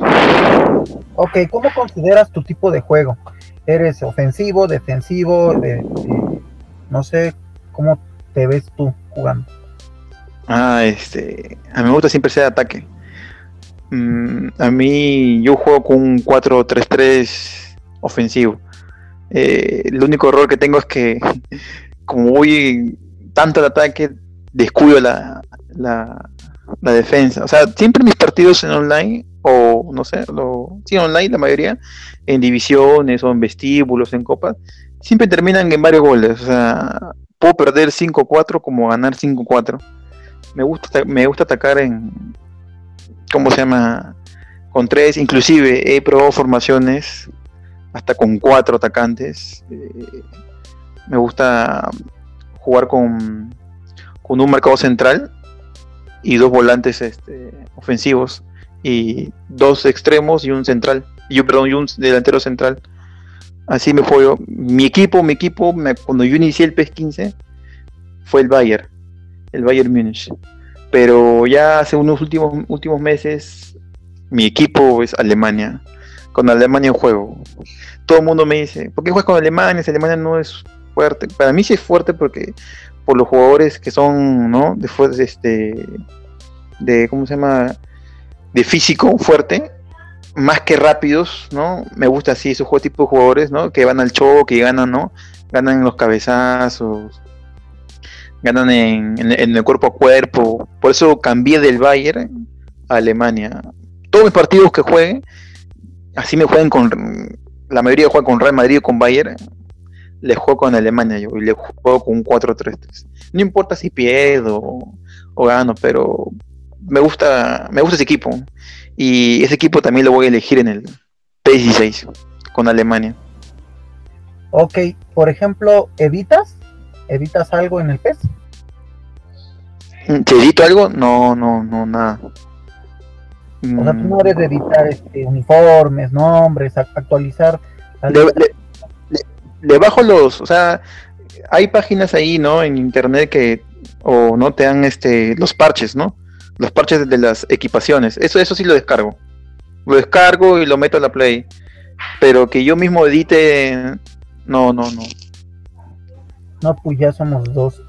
Ok, ¿cómo consideras tu tipo de juego? ¿Eres ofensivo, defensivo? no sé, ¿cómo te ves tú jugando? Ah, este, a mí me gusta siempre ser ataque. Mm, a mí yo juego con un 4-3-3 ofensivo. Eh, el único error que tengo es que [laughs] como voy tanto al ataque, descuido la, la, defensa. O sea, siempre mis partidos en online, o no sé, lo, sí, online la mayoría, en divisiones o en vestíbulos, en copas, siempre terminan en varios goles. O sea, puedo perder 5-4 como ganar 5-4. Me gusta, me gusta atacar en, ¿cómo se llama? Con tres, inclusive he probado formaciones hasta con cuatro atacantes. Eh, me gusta jugar con, con un marcado central y dos volantes este, ofensivos y dos extremos y un central y perdón y un delantero central así me fue mi equipo mi equipo cuando yo inicié el PES 15 fue el Bayern el Bayern Múnich pero ya hace unos últimos, últimos meses mi equipo es Alemania. Con Alemania en juego. Todo el mundo me dice, ¿por qué juegas con Alemania? Si Alemania no es fuerte. Para mí sí es fuerte porque por los jugadores que son, ¿no? De, este, de ¿cómo se llama? De físico fuerte, más que rápidos, ¿no? Me gusta así esos tipo de jugadores, ¿no? Que van al choque y ganan, ¿no? Ganan los cabezazos, ganan en, el cuerpo a cuerpo. Por eso cambié del Bayern a Alemania. Todos mis partidos que jueguen, así me jueguen con. La mayoría juega con Real Madrid o con Bayern. Le juego con Alemania yo y le juego con un 4-3-3. No importa si pierdo o, gano, pero me gusta, me gusta ese equipo. Y ese equipo también lo voy a elegir en el P16 con Alemania. Ok, por ejemplo, ¿evitas ¿Editas algo en el PES? ¿Te edito algo? No, no, no, nada. O sea, tú no eres de editar este, uniformes, nombres, actualizar. Le, bajo los, o sea, hay páginas ahí, ¿no? En internet que, o no te dan este, los parches, ¿no? Los parches de las equipaciones. Eso, eso sí lo descargo. Lo descargo y lo meto a la play. Pero que yo mismo edite, no, no, no. No, pues ya somos dos.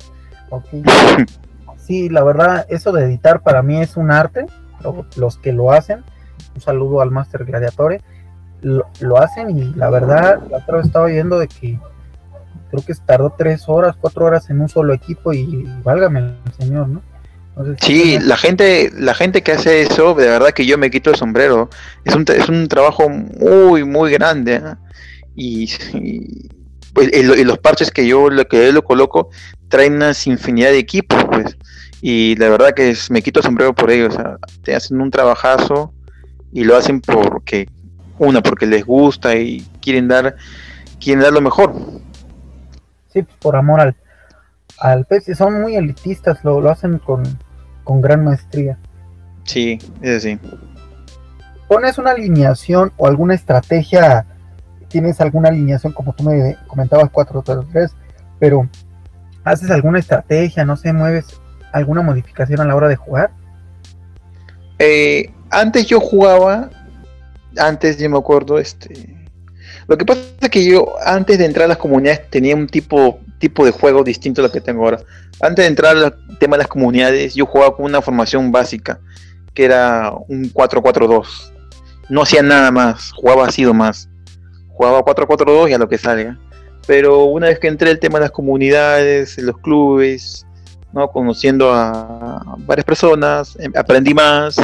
[laughs] Sí, la verdad, eso de editar para mí es un arte. Los que lo hacen, un saludo al Master Gladiatore, lo, hacen y la verdad, la otra vez estaba viendo de que creo que tardó tres horas, cuatro horas en un solo equipo y, válgame el señor, ¿no? Sí, la gente, la gente que hace eso, de verdad que yo me quito el sombrero. Es un, es un trabajo muy, muy grande. ¿eh? y, pues, y, los parches que yo, lo que yo lo coloco traen una infinidad de equipos, pues. Y la verdad que me quito el sombrero por ellos. O sea, te hacen un trabajazo y lo hacen porque, una, porque les gusta y quieren dar, quieren dar lo mejor. Sí, pues, por amor al, al pez. Son muy elitistas, lo, lo hacen con, con gran maestría. Sí, es así. ¿Pones una alineación o alguna estrategia tienes alguna alineación, como tú me comentabas, 4-3, pero haces alguna estrategia, no sé, mueves alguna modificación a la hora de jugar? Eh, antes yo jugaba, antes yo me acuerdo, este, lo que pasa es que yo antes de entrar a las comunidades tenía un tipo, tipo de juego distinto a lo que tengo ahora. Antes de entrar al tema de las comunidades, yo jugaba con una formación básica, que era un 4-4-2. No hacía nada más, jugaba así más jugaba 4-4-2 y a lo que salga. Pero una vez que entré el tema de las comunidades, los clubes, ¿no? conociendo a varias personas, em, aprendí más,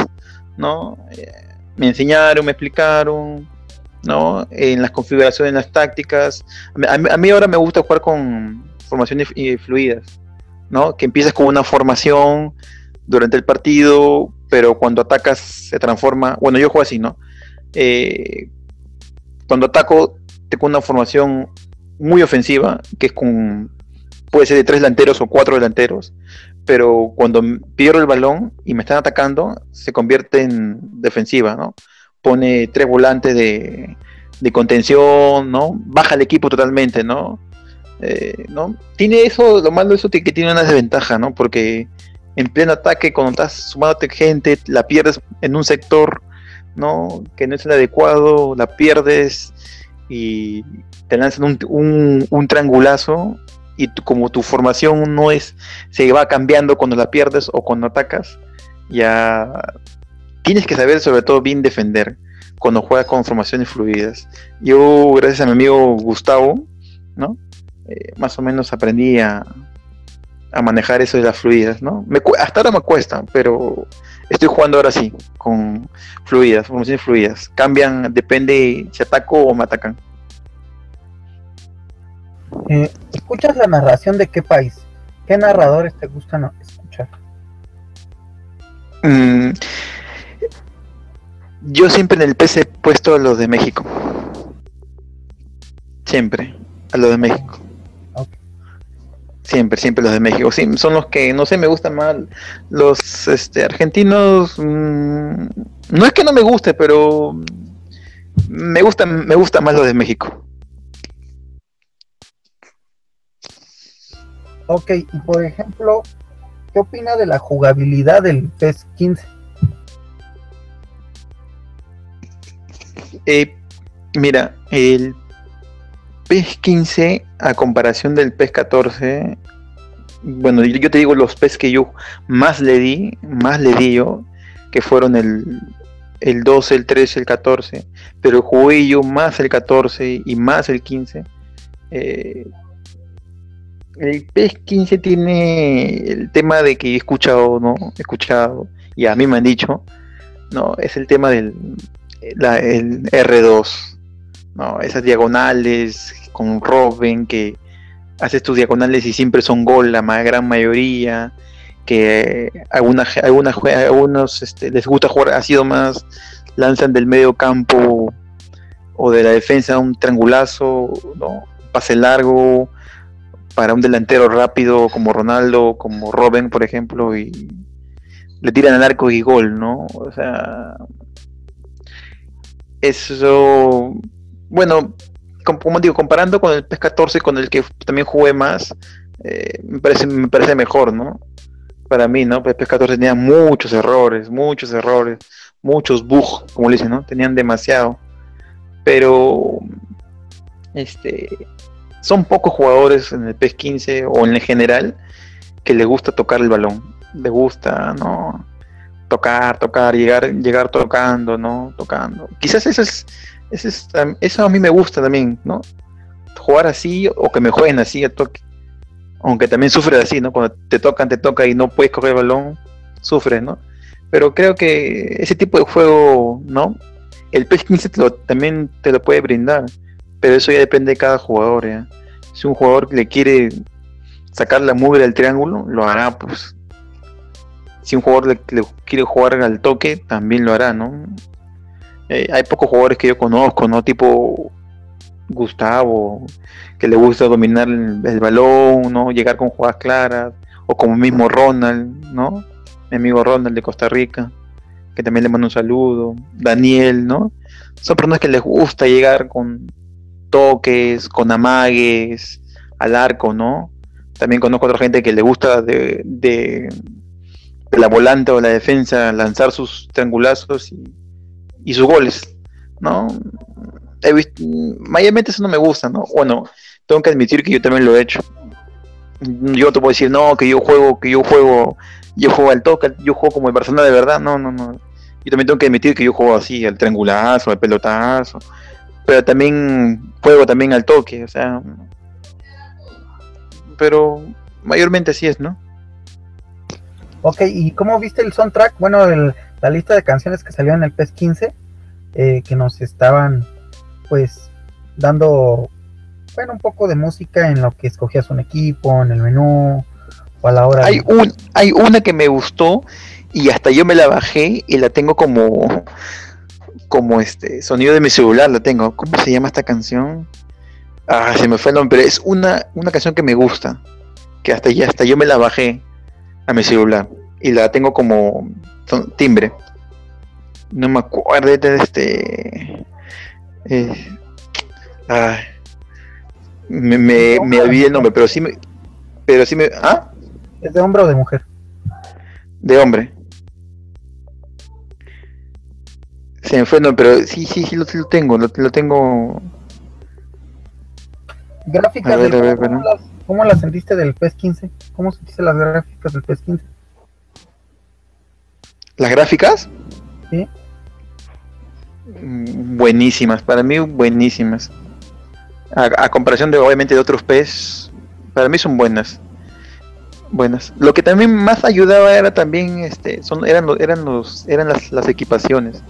¿no? Eh, me enseñaron, me explicaron, ¿no? En las configuraciones, en las tácticas. A mí, ahora me gusta jugar con formaciones fluidas, ¿no? Que empiezas con una formación durante el partido, pero cuando atacas se transforma. Bueno, yo juego así, ¿no? Eh, cuando ataco, tengo una formación muy ofensiva, que es con, puede ser de tres delanteros o cuatro delanteros, pero cuando pierdo el balón y me están atacando, se convierte en defensiva, ¿no? Pone tres volantes de, contención, ¿no? Baja el equipo totalmente, ¿no? Eh, ¿no? Tiene eso, lo malo de eso que tiene una desventaja, ¿no? Porque en pleno ataque, cuando estás sumándote gente, la pierdes en un sector, ¿no? Que no es el adecuado, la pierdes y te lanzan un, un, un triangulazo y como tu formación no es, se va cambiando cuando la pierdes o cuando atacas, ya tienes que saber sobre todo bien defender cuando juegas con formaciones fluidas. Yo, gracias a mi amigo Gustavo, ¿no? Eh, más o menos aprendí a, manejar eso de las fluidas, ¿no? Me, hasta ahora me cuesta, pero estoy jugando ahora sí, con fluidas, formaciones fluidas. Cambian, depende si ataco o me atacan. Eh, ¿Escuchas la narración de qué país? ¿Qué narradores te gustan escuchar? Mm, yo siempre en el PC he puesto a los de México. Siempre, a los de México. Siempre, siempre los de México. son los que, no sé, me gustan más. Los este, argentinos, mm, no es que no me guste, pero me gustan, me gustan más los de México. Ok, y por ejemplo, ¿qué opina de la jugabilidad del PES 15? Eh, mira, el PES 15 a comparación del PES 14, bueno, yo te digo los PES que yo más le di, más le di yo, que fueron el, el 12, el 13, el 14, pero jugué yo más el 14 y más el 15. Eh, el PES 15 tiene el tema de que he escuchado, ¿no? He escuchado, y a mí me han dicho, ¿no? Es el tema del el R2, ¿no? Esas diagonales con Robin que haces tus diagonales y siempre son gol la gran mayoría, que algunas, algunos este, les gusta jugar, ha sido más, lanzan del medio campo o de la defensa un triangulazo, ¿no? Pase largo, para un delantero rápido como Ronaldo, como Robin, por ejemplo, y le tiran al arco y gol, ¿no? O sea, eso, bueno, como digo, comparando con el PES 14, con el que también jugué más, eh, me, parece, me parece mejor, ¿no? Para mí, ¿no? El PES 14 tenía muchos errores, muchos errores, muchos bugs, como le dicen, ¿no? Tenían demasiado. Pero, este, son pocos jugadores en el PES 15 o en el general que les gusta tocar el balón. Les gusta, ¿no? Tocar, tocar, llegar, llegar tocando, ¿no? Tocando. Quizás eso es, eso a mí me gusta también, ¿no? Jugar así o que me jueguen así a toque. Aunque también sufre así, ¿no? Cuando te tocan, te toca y no puedes coger el balón, sufres, ¿no? Pero creo que ese tipo de juego, ¿no? El PES 15 también te lo puede brindar pero eso ya depende de cada jugador. ¿ya? Si un jugador le quiere sacar la mugre del triángulo, lo hará, pues. Si un jugador le, quiere jugar al toque, también lo hará, ¿no? Eh, hay pocos jugadores que yo conozco, ¿no? Tipo Gustavo, que le gusta dominar el, balón, ¿no? Llegar con jugadas claras, o como mismo Ronald, ¿no? Mi amigo Ronald de Costa Rica, que también le mando un saludo, Daniel, ¿no? Son personas que les gusta llegar con, toques, con amagues, al arco, ¿no? También conozco a otra gente que le gusta de, de, la volante o la defensa lanzar sus triangulazos y, sus goles, ¿no? He visto, mayormente eso no me gusta, ¿no? Bueno, tengo que admitir que yo también lo he hecho. Yo te puedo decir, no, que yo juego, que yo juego, yo juego al toque, yo juego como persona de verdad, no, no, no. Yo también tengo que admitir que yo juego así, al triangulazo, al pelotazo, pero también juego también al toque, o sea, pero mayormente así es, ¿no? Ok, ¿y cómo viste el soundtrack? Bueno, la lista de canciones que salió en el PES 15, eh, que nos estaban, pues, dando, bueno, un poco de música en lo que escogías un equipo, en el menú, o a la hora. Hay, un, hay una que me gustó y hasta yo me la bajé y la tengo como como este sonido de mi celular la tengo. ¿Cómo se llama esta canción? Ah, se me fue el nombre, pero es una, una canción que me gusta. Que hasta ya hasta yo me la bajé. a mi celular. Y la tengo como timbre. No me acuerdo de este. Eh, me, me, me olvidé el nombre, pero sí me. Pero sí me. ¿Ah? ¿Es de hombre o de mujer? De hombre. Se me fue, no, pero sí, sí, sí, lo, tengo, lo, tengo. Gráficas. A ver, ver, ¿cómo, las, ¿Cómo las sentiste del PES 15? ¿Cómo sentiste las gráficas del PES 15? ¿Las gráficas? Sí. Mm, buenísimas, para mí buenísimas. A, comparación de obviamente de otros PES, para mí son buenas. Buenas. Lo que también más ayudaba era también este son eran eran los eran las, las equipaciones.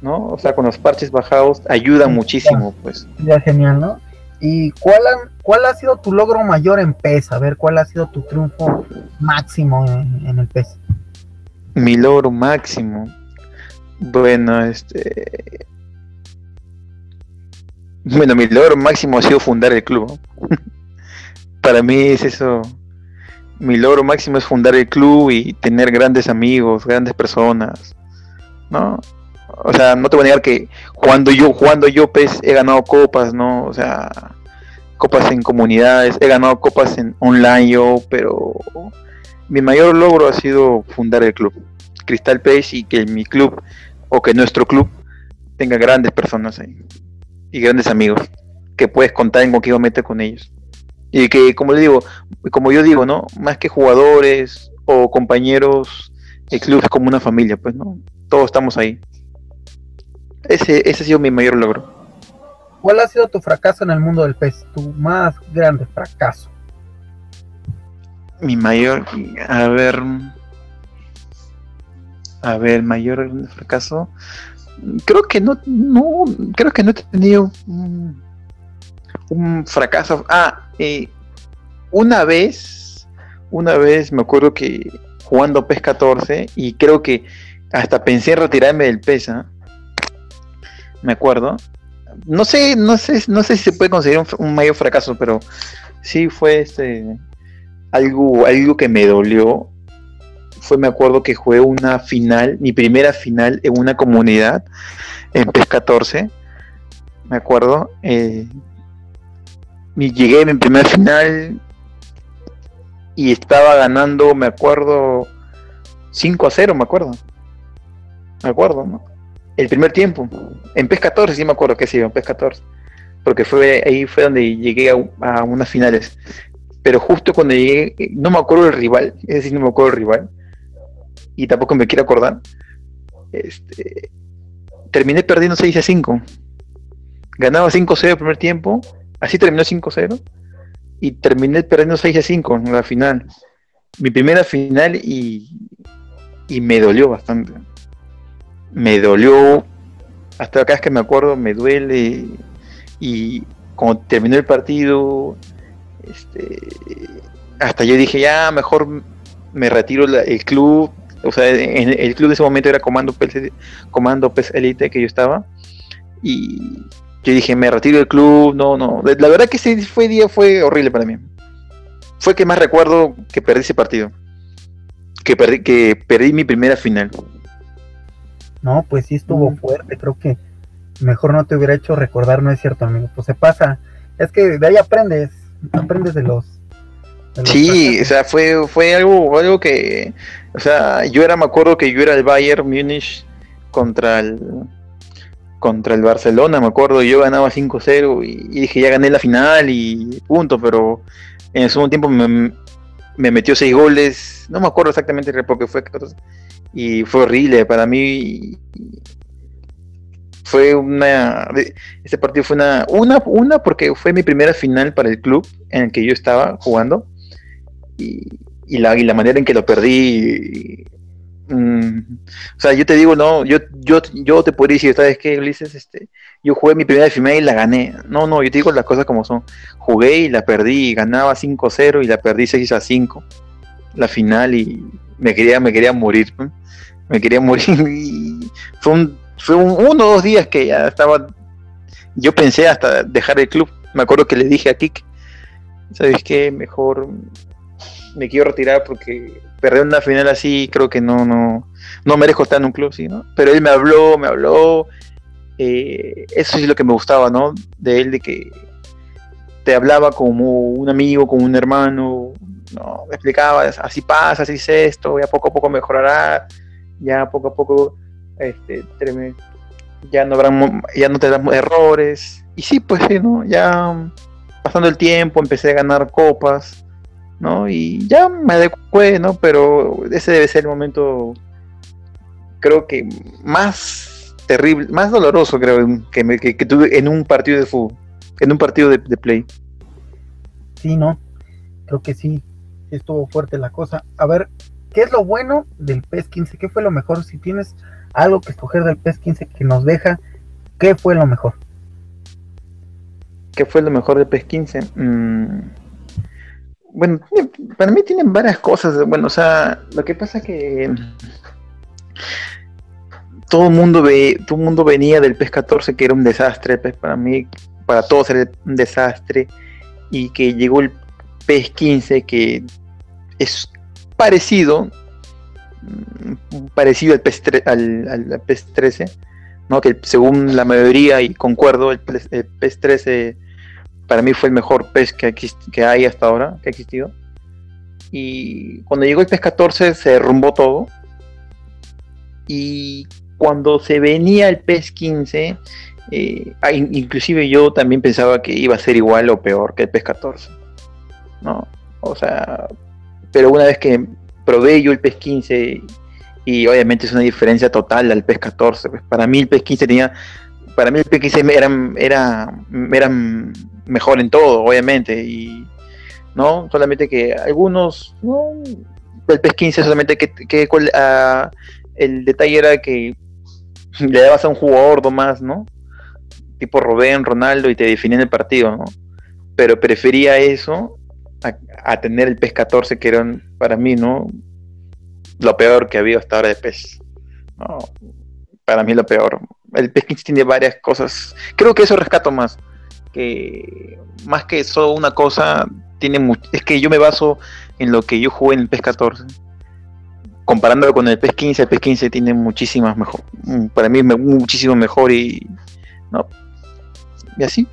¿No? O sea, con los parches bajados ayudan muchísimo, pues. Ya genial, ¿no? ¿Y cuál ha, cuál ha sido tu logro mayor en PES? A ver, ¿cuál ha sido tu triunfo máximo en, el PES? Mi logro máximo. Bueno, este. Bueno, mi logro máximo ha sido fundar el club. [laughs] Para mí es eso. Mi logro máximo es fundar el club y tener grandes amigos, grandes personas. ¿No? O sea, no te voy a negar que cuando yo, jugando yo PES he ganado copas, ¿no? O sea, copas en comunidades, he ganado copas en online yo, pero mi mayor logro ha sido fundar el club, Cristal PES, y que mi club, o que nuestro club, tenga grandes personas ahí. Y grandes amigos, que puedes contar en cualquier momento con ellos. Y que, como le digo, como yo digo, ¿no? Más que jugadores o compañeros, el club es como una familia, pues, ¿no? Todos estamos ahí. Ese, ese ha sido mi mayor logro. ¿Cuál ha sido tu fracaso en el mundo del pez? Tu más grande fracaso. Mi mayor, a ver, a ver, mayor fracaso. Creo que no, no, creo que no he tenido un, fracaso. Ah, eh, una vez, una vez me acuerdo que jugando PES 14 y creo que hasta pensé en retirarme del PES, ¿ah? me acuerdo. No sé, no sé, no sé si se puede conseguir un, mayor fracaso, pero sí fue este algo, algo que me dolió. Fue, me acuerdo que jugué una final, mi primera final en una comunidad en PES 14. Me acuerdo. Eh, llegué a mi primera final y estaba ganando, me acuerdo, 5 a 0, me acuerdo. Me acuerdo, ¿no? el primer tiempo. En PES 14 sí me acuerdo que sí, en PES 14. Porque fue ahí fue donde llegué a, unas finales. Pero justo cuando llegué, no me acuerdo del rival, es decir, no me acuerdo del rival. Y tampoco me quiero acordar. Este, terminé perdiendo 6 a 5. Ganaba 5-0 el primer tiempo, así terminó 5-0. Y terminé perdiendo 6 a 5 en la final. Mi primera final y, y me dolió bastante me dolió, hasta acá es que me acuerdo, me duele, y cuando terminó el partido, este, hasta yo dije, ya, mejor me retiro el club, o sea, en el club de ese momento era Comando PES, Comando PES Elite que yo estaba, y yo dije, me retiro del club, no, no, la verdad que ese fue día fue horrible para mí. Fue que más recuerdo que perdí ese partido. Que perdí, que perdí mi primera final. No, pues sí estuvo mm. fuerte, creo que mejor no te hubiera hecho recordar, no es cierto, amigo. Pues se pasa, es que de ahí aprendes, aprendes de los... sí, o sea, fue, fue algo, algo que, o sea, yo era, me acuerdo que yo era el Bayern Múnich contra el contra el Barcelona, me acuerdo, yo ganaba 5-0 y, dije, ya gané la final y punto, pero en el segundo tiempo me, me metió 6 goles, no me acuerdo exactamente porque fue y fue horrible para mí fue una este partido fue una una una porque fue mi primera final para el club en el que yo estaba jugando. Y, y la, y la manera en que lo perdí mm, o sea yo te digo no yo yo yo te podría decir sabes qué Ulises este yo jugué mi primera final y la gané. No no yo te digo las cosas como son. Jugué y la perdí ganaba 5-0 y la perdí 6 a 5 la final y me quería me quería morir me quería morir [laughs] y fue un, fue uno o dos días que ya estaba, yo pensé hasta dejar el club, me acuerdo que le dije a Kik, ¿sabes qué? Mejor me quiero retirar porque perder una final así creo que no, no, no merezco estar en un club, ¿sí, ¿no? Pero él me habló, me habló, eh, eso es lo que me gustaba, ¿no? De él, de que te hablaba como un amigo, como un hermano, ¿no? Me explicaba, así pasa, así es esto, ya poco a poco mejorará, ya poco a poco este, ya no habrán, ya no tendrán errores. Y sí, pues sí, ¿no? Ya pasando el tiempo empecé a ganar copas, ¿no? Y ya me adecué, ¿no? Pero ese debe ser el momento, creo que más terrible, más doloroso, creo, que, me, que, tuve en un partido de fútbol, en un partido de, de play. Sí, ¿no? Creo que sí, estuvo fuerte la cosa. A ver, ¿qué es lo bueno del PES 15? ¿Qué fue lo mejor? Si tienes algo que escoger del PES 15 que nos deja, ¿qué fue lo mejor? ¿Qué fue lo mejor del PES 15? Mm, bueno, para mí tienen varias cosas. Bueno, o sea, lo que pasa que todo el mundo ve, todo mundo venía del PES 14 que era un desastre, pues para mí, para todos era un desastre y que llegó el PES 15 que es parecido, parecido al PES, al, 13, ¿no? que según la mayoría, y concuerdo, el, PES 13 para mí fue el mejor PES que, que hay hasta ahora, que ha existido. Y cuando llegó el PES 14 se derrumbó todo. Y cuando se venía el PES 15, eh, inclusive yo también pensaba que iba a ser igual o peor que el PES 14. ¿no? O sea, pero una vez que probé yo el PES 15 y obviamente es una diferencia total al PES 14, pues para mí el PES 15 tenía, para mí el PES 15 era, era, mejor en todo, obviamente, y no solamente que algunos, no, el PES 15 solamente que, que uh, el detalle era que le dabas a un jugador más, ¿no? Tipo Robén, Ronaldo y te definían el partido, ¿no? Pero prefería eso a, tener el PES 14 que eran para mí, ¿no? Lo peor que había hasta ahora de PES. para mí lo peor. El PES 15 tiene varias cosas. Creo que eso rescato más. Que más que solo una cosa, tiene es que yo me baso en lo que yo jugué en el PES 14. Comparándolo con el PES 15, el PES 15 tiene muchísimas mejor. Para mí es muchísimo mejor y. ¿no? Y así.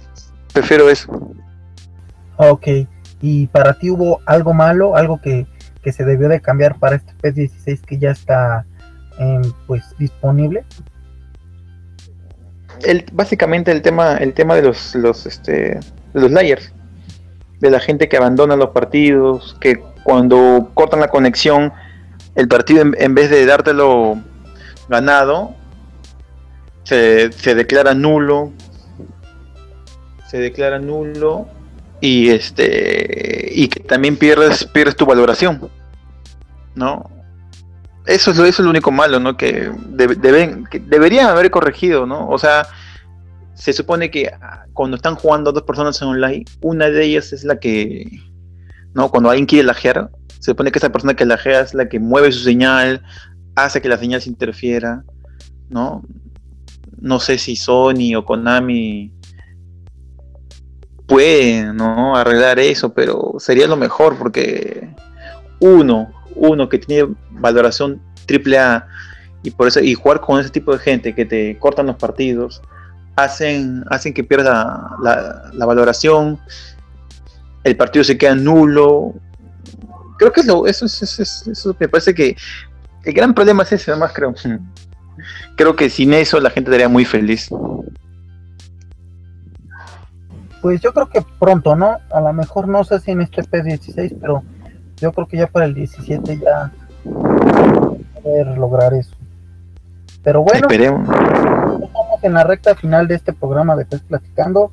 Prefiero eso. Ok y para ti hubo algo malo, algo que, se debió de cambiar para este PES-16 que ya está em, pues disponible. El, básicamente el tema, el tema de los, los, este, los layers, de la gente que abandona los partidos, que cuando cortan la conexión, el partido en, vez de dártelo ganado, se, se declara nulo, se declara nulo y este y que también pierdes pierdes tu valoración no eso es lo, eso es lo único malo no que, deben, deberían haber corregido no o sea se supone que ah, cuando están jugando dos personas en online una de ellas es la que no cuando alguien quiere lajear se supone que esa persona que lajea es la que mueve su señal hace que la señal se interfiera no no sé si Sony o Konami puede ¿no? arreglar eso, pero sería lo mejor porque uno, uno que tiene valoración triple A y por eso y jugar con ese tipo de gente que te cortan los partidos hacen hacen que pierda la, valoración el partido se queda nulo. Creo que es lo, eso, eso, me parece que el gran problema es ese además creo. [laughs] Creo que sin eso la gente estaría muy feliz pues yo creo que pronto, ¿no? A lo mejor no sé si en este P16, pero yo creo que ya para el 17 ya poder lograr eso. Pero bueno, Esperemos. estamos en la recta final de este programa de PES Platicando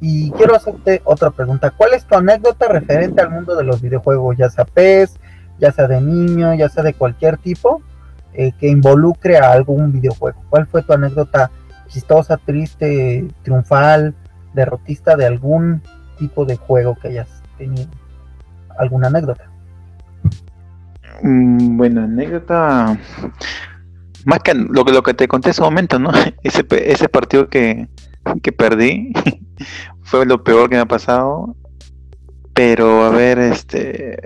y quiero hacerte otra pregunta. ¿Cuál es tu anécdota referente al mundo de los videojuegos, ya sea PES, ya sea de niño, ya sea de cualquier tipo, eh, que involucre a algún videojuego? ¿Cuál fue tu anécdota chistosa, triste, triunfal? Derrotista de algún tipo de juego que hayas tenido. ¿Alguna anécdota? Mm, bueno, anécdota. Más que lo, lo que te conté en ese momento, ¿no? [laughs] Ese, ese partido que, que perdí [laughs] fue lo peor que me ha pasado. Pero a ver, este.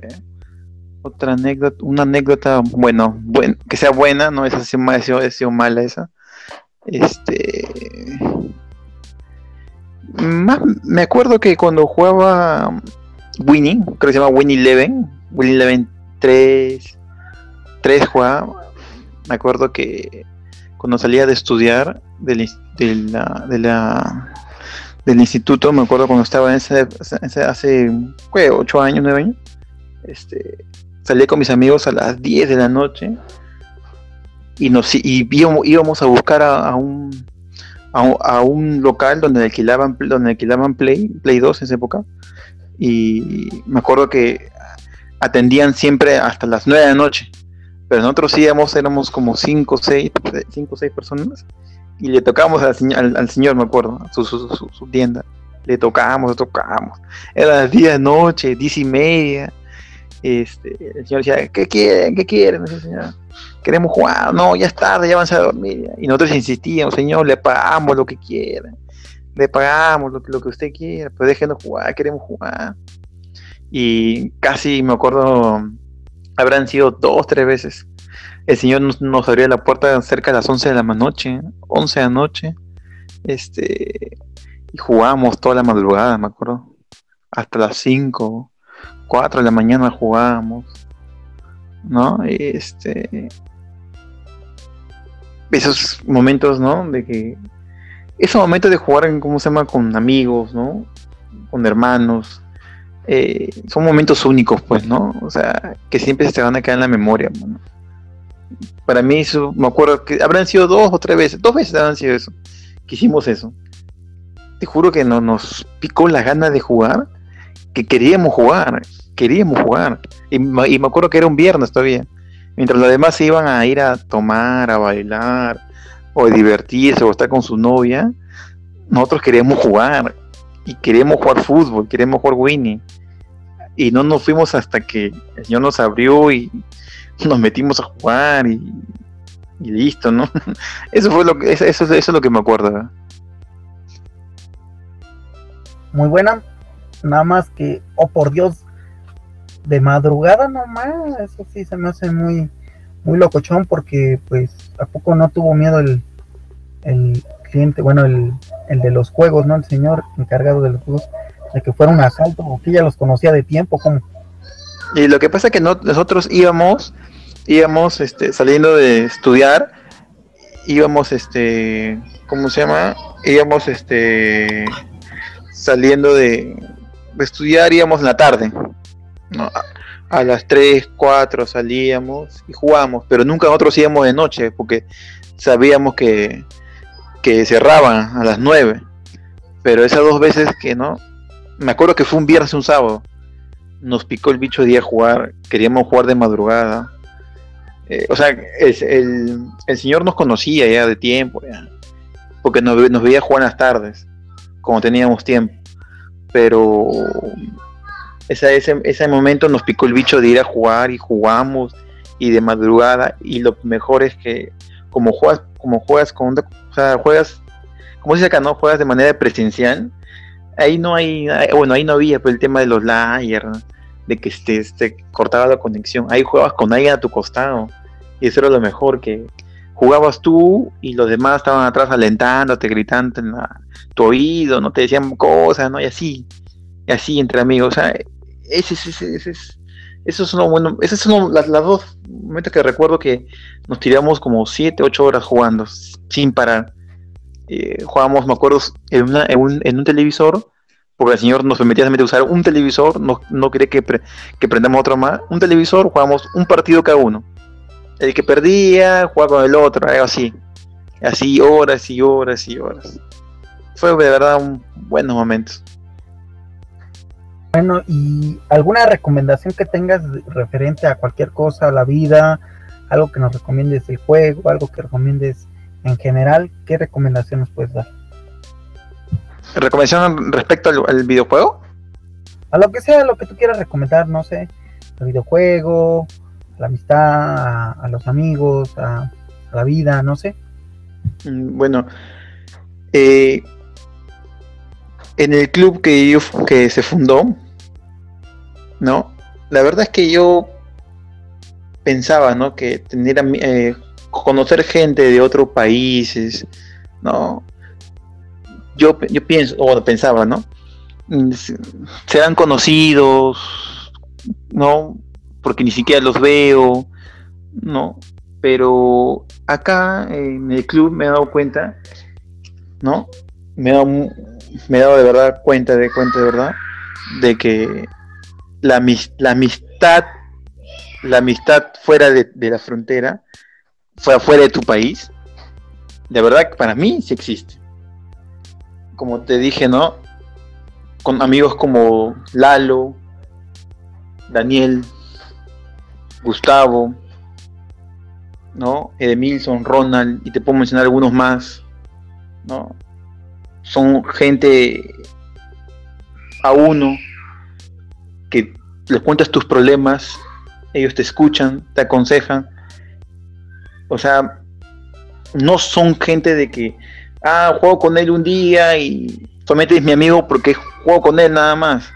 Otra anécdota, una anécdota, bueno, que sea buena, no es así, ha sido mala esa. Este. Más, me acuerdo que cuando jugaba Winnie, creo que se llama Winnie Eleven, Winnie Eleven 3, 3 jugaba. Me acuerdo que cuando salía de estudiar del, de la, de la, del instituto, me acuerdo cuando estaba en ese, hace 8 años, 9 años, este, salía con mis amigos a las 10 de la noche y nos y íbamos, a buscar a, un, a, un local donde alquilaban donde alquilaban Play Play 2 en esa época. Y me acuerdo que atendían siempre hasta las 9 de la noche. Pero nosotros íbamos éramos como 5 o 6 cinco, seis personas. Y le tocábamos al, al, señor me acuerdo su, su, su, tienda. Le tocábamos le tocábamos. Era las 10 de la noche 10 y media este, el señor decía, ¿qué quieren? ¿Qué quieren? Queremos jugar, no, ya es tarde, ya van a dormir. Y nosotros insistíamos, señor, le pagamos lo que quieran, le pagamos lo, lo que usted quiera, pero déjenos jugar, queremos jugar. Y casi me acuerdo, habrán sido dos, tres veces. El señor nos, nos abría la puerta cerca de las 11 de la noche, 11 de la noche, este, y jugábamos toda la madrugada, me acuerdo, hasta las 5 4 de la mañana jugábamos, ¿no? Este, esos momentos, ¿no? De que, esos momentos de jugar, en, ¿cómo se llama? Con amigos, ¿no? Con hermanos, eh, son momentos únicos, pues, ¿no? O sea, que siempre se te van a quedar en la memoria, Para mí eso, me acuerdo que habrán sido dos o tres veces, dos veces habrán sido eso, que hicimos eso. Te juro que no, nos picó la gana de jugar, que queríamos jugar queríamos jugar. Y, me acuerdo que era un viernes todavía. Mientras los demás se iban a ir a tomar, a bailar, o a divertirse, o estar con su novia, nosotros queríamos jugar. Y queríamos jugar fútbol, queríamos jugar Winnie. Y no nos fuimos hasta que el Señor nos abrió y nos metimos a jugar y, listo, ¿no? [laughs] Eso fue lo que, eso, eso, es lo que me acuerdo. Muy buena. Nada más que, oh por Dios, de madrugada nomás, eso sí se me hace muy, muy locochón porque pues a poco no tuvo miedo el, el cliente, bueno, el, el de los juegos, ¿no? El señor encargado de los juegos, de que fuera un asalto, porque ya los conocía de tiempo, como. Y lo que pasa es que no, nosotros íbamos, íbamos este, saliendo de estudiar, íbamos, este, ¿cómo se llama? Íbamos, este, saliendo de, de estudiar, íbamos en la tarde. A, las 3, 4 salíamos y jugábamos, pero nunca nosotros íbamos de noche porque sabíamos que, que cerraban a las 9. Pero esas dos veces que no, me acuerdo que fue un viernes y un sábado, nos picó el bicho de a jugar, queríamos jugar de madrugada. Eh, o sea, el, el, señor nos conocía ya de tiempo, porque nos, veía jugar las tardes, como teníamos tiempo. Pero ese, ese momento nos picó el bicho de ir a jugar y jugamos y de madrugada y lo mejor es que como juegas, como juegas con, o sea, juegas, como dice acá, no juegas de manera presencial, ahí no hay, bueno, ahí no había pues, el tema de los layers, de que te, este, cortaba la conexión, ahí jugabas con alguien a tu costado y eso era lo mejor que jugabas tú y los demás estaban atrás alentándote, gritando en tu oído, no te decían cosas, ¿no? Y así, y así entre amigos, o sea, ese, ese, ese, eso es uno bueno, esas son las, dos momentos que recuerdo que nos tiramos como 7, 8 horas jugando sin parar. Eh, jugábamos, me acuerdo, en, una, en, un, en, un, televisor, porque el señor nos permitía usar un televisor, no, no quería que, que prendamos otro más. Un televisor, jugábamos un partido cada uno. El que perdía, jugaba con el otro, algo así. Así horas y horas y horas. Fue de verdad un buenos momentos. Bueno, y alguna recomendación que tengas referente a cualquier cosa, a la vida, algo que nos recomiendes el juego, algo que recomiendes en general, ¿qué recomendación nos puedes dar? ¿Recomendación respecto al, videojuego? A lo que sea, lo que tú quieras recomendar, no sé, al videojuego, a la amistad, a, los amigos, a, la vida, no sé. Mm, bueno, eh, en el club que, yo, que se fundó, ¿no? La verdad es que yo pensaba, ¿no? Que tener eh, conocer gente de otros países, ¿no? Yo, yo pienso, o pensaba, ¿no? Serán conocidos, ¿no? Porque ni siquiera los veo, ¿no? Pero acá en el club me he dado cuenta, ¿no? Me he dado, me he dado de verdad cuenta, de cuenta de verdad, de que la, la amistad, la amistad fuera de, la frontera, fuera, fuera de tu país, de verdad que para mí sí existe. Como te dije, ¿no? Con amigos como Lalo, Daniel, Gustavo, ¿no? Edemilson, Ronald, y te puedo mencionar algunos más, ¿no? Son gente a uno que les cuentas tus problemas, ellos te escuchan, te aconsejan. O sea, no son gente de que, ah, juego con él un día y solamente es mi amigo porque juego con él nada más.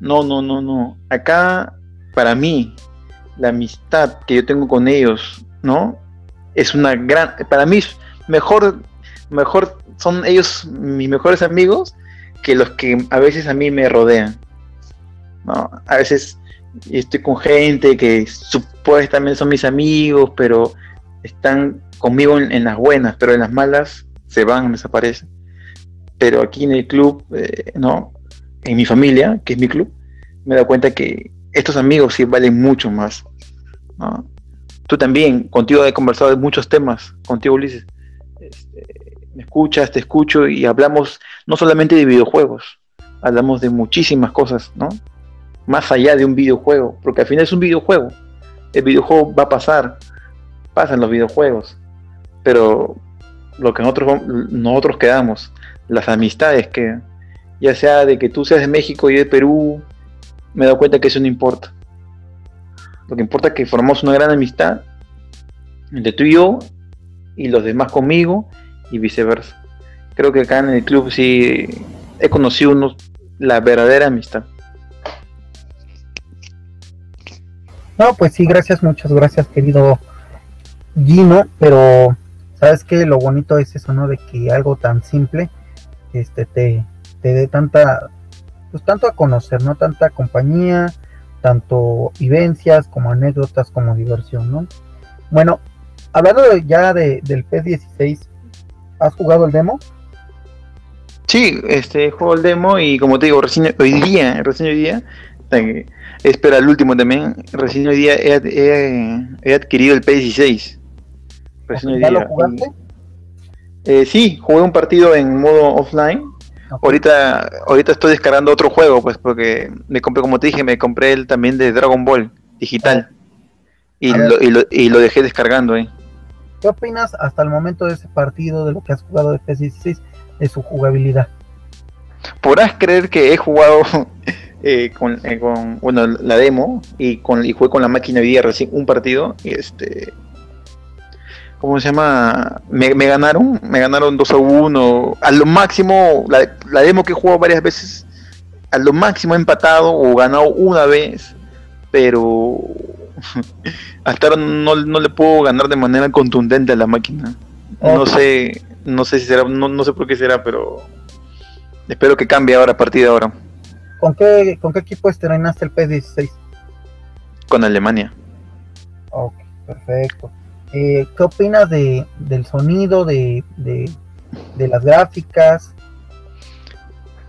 No, no, no, no. Acá, para mí, la amistad que yo tengo con ellos, ¿no? Es una gran, para mí, mejor, mejor, son ellos mis mejores amigos que los que a veces a mí me rodean. ¿No? A veces estoy con gente que supuestamente son mis amigos, pero están conmigo en, las buenas, pero en las malas se van, desaparecen. Pero aquí en el club, eh, ¿no? En mi familia, que es mi club, me dado cuenta que estos amigos sí valen mucho más. Tú también, contigo he conversado de muchos temas, contigo Ulises. Este, me escuchas, te escucho y hablamos no solamente de videojuegos, hablamos de muchísimas cosas, ¿no? Más allá de un videojuego, porque al final es un videojuego. El videojuego va a pasar, pasan los videojuegos, pero lo que nosotros, nosotros quedamos, las amistades que, ya sea de que tú seas de México y de Perú, me he dado cuenta que eso no importa. Lo que importa es que formamos una gran amistad entre tú y yo y los demás conmigo y viceversa. Creo que acá en el club sí he conocido unos, la verdadera amistad. No, pues sí, gracias, muchas gracias, querido Gino, pero sabes que lo bonito es eso, ¿no? De que algo tan simple este te, te dé tanta pues tanto a conocer, ¿no? Tanta compañía, tanto vivencias como anécdotas como diversión, ¿no? Bueno, hablando ya de, del P16, ¿has jugado el demo? Sí, este juego el demo y como te digo, recién hoy día, recién hoy día, espera el último también, recién hoy día he, adquirido el P16. Recién ¿Ya lo jugaste? Eh, sí, jugué un partido en modo offline Ahorita, ahorita estoy descargando otro juego, pues, porque me compré, como te dije, me compré el también de Dragon Ball digital. Y lo, y, lo, y lo, dejé descargando ahí. ¿Qué opinas hasta el momento de ese partido, de lo que has jugado de PS16, de su jugabilidad? Podrás creer que he jugado [laughs] eh, con, eh, con, bueno, la demo y, con, y jugué con la máquina día recién un partido y este ¿cómo se llama? Me, ganaron, me ganaron 2 a 1. A lo máximo, la, demo que he jugado varias veces, a lo máximo he empatado o ganado una vez, pero [laughs] hasta ahora no, le puedo ganar de manera contundente a la máquina. No sé, no sé si será, no, sé por qué será, pero espero que cambie ahora a partir de ahora. ¿Con qué, con qué equipo estrenaste el PS16? Con Alemania. Ok, perfecto. Eh, ¿Qué opinas de, del sonido, de, de, las gráficas?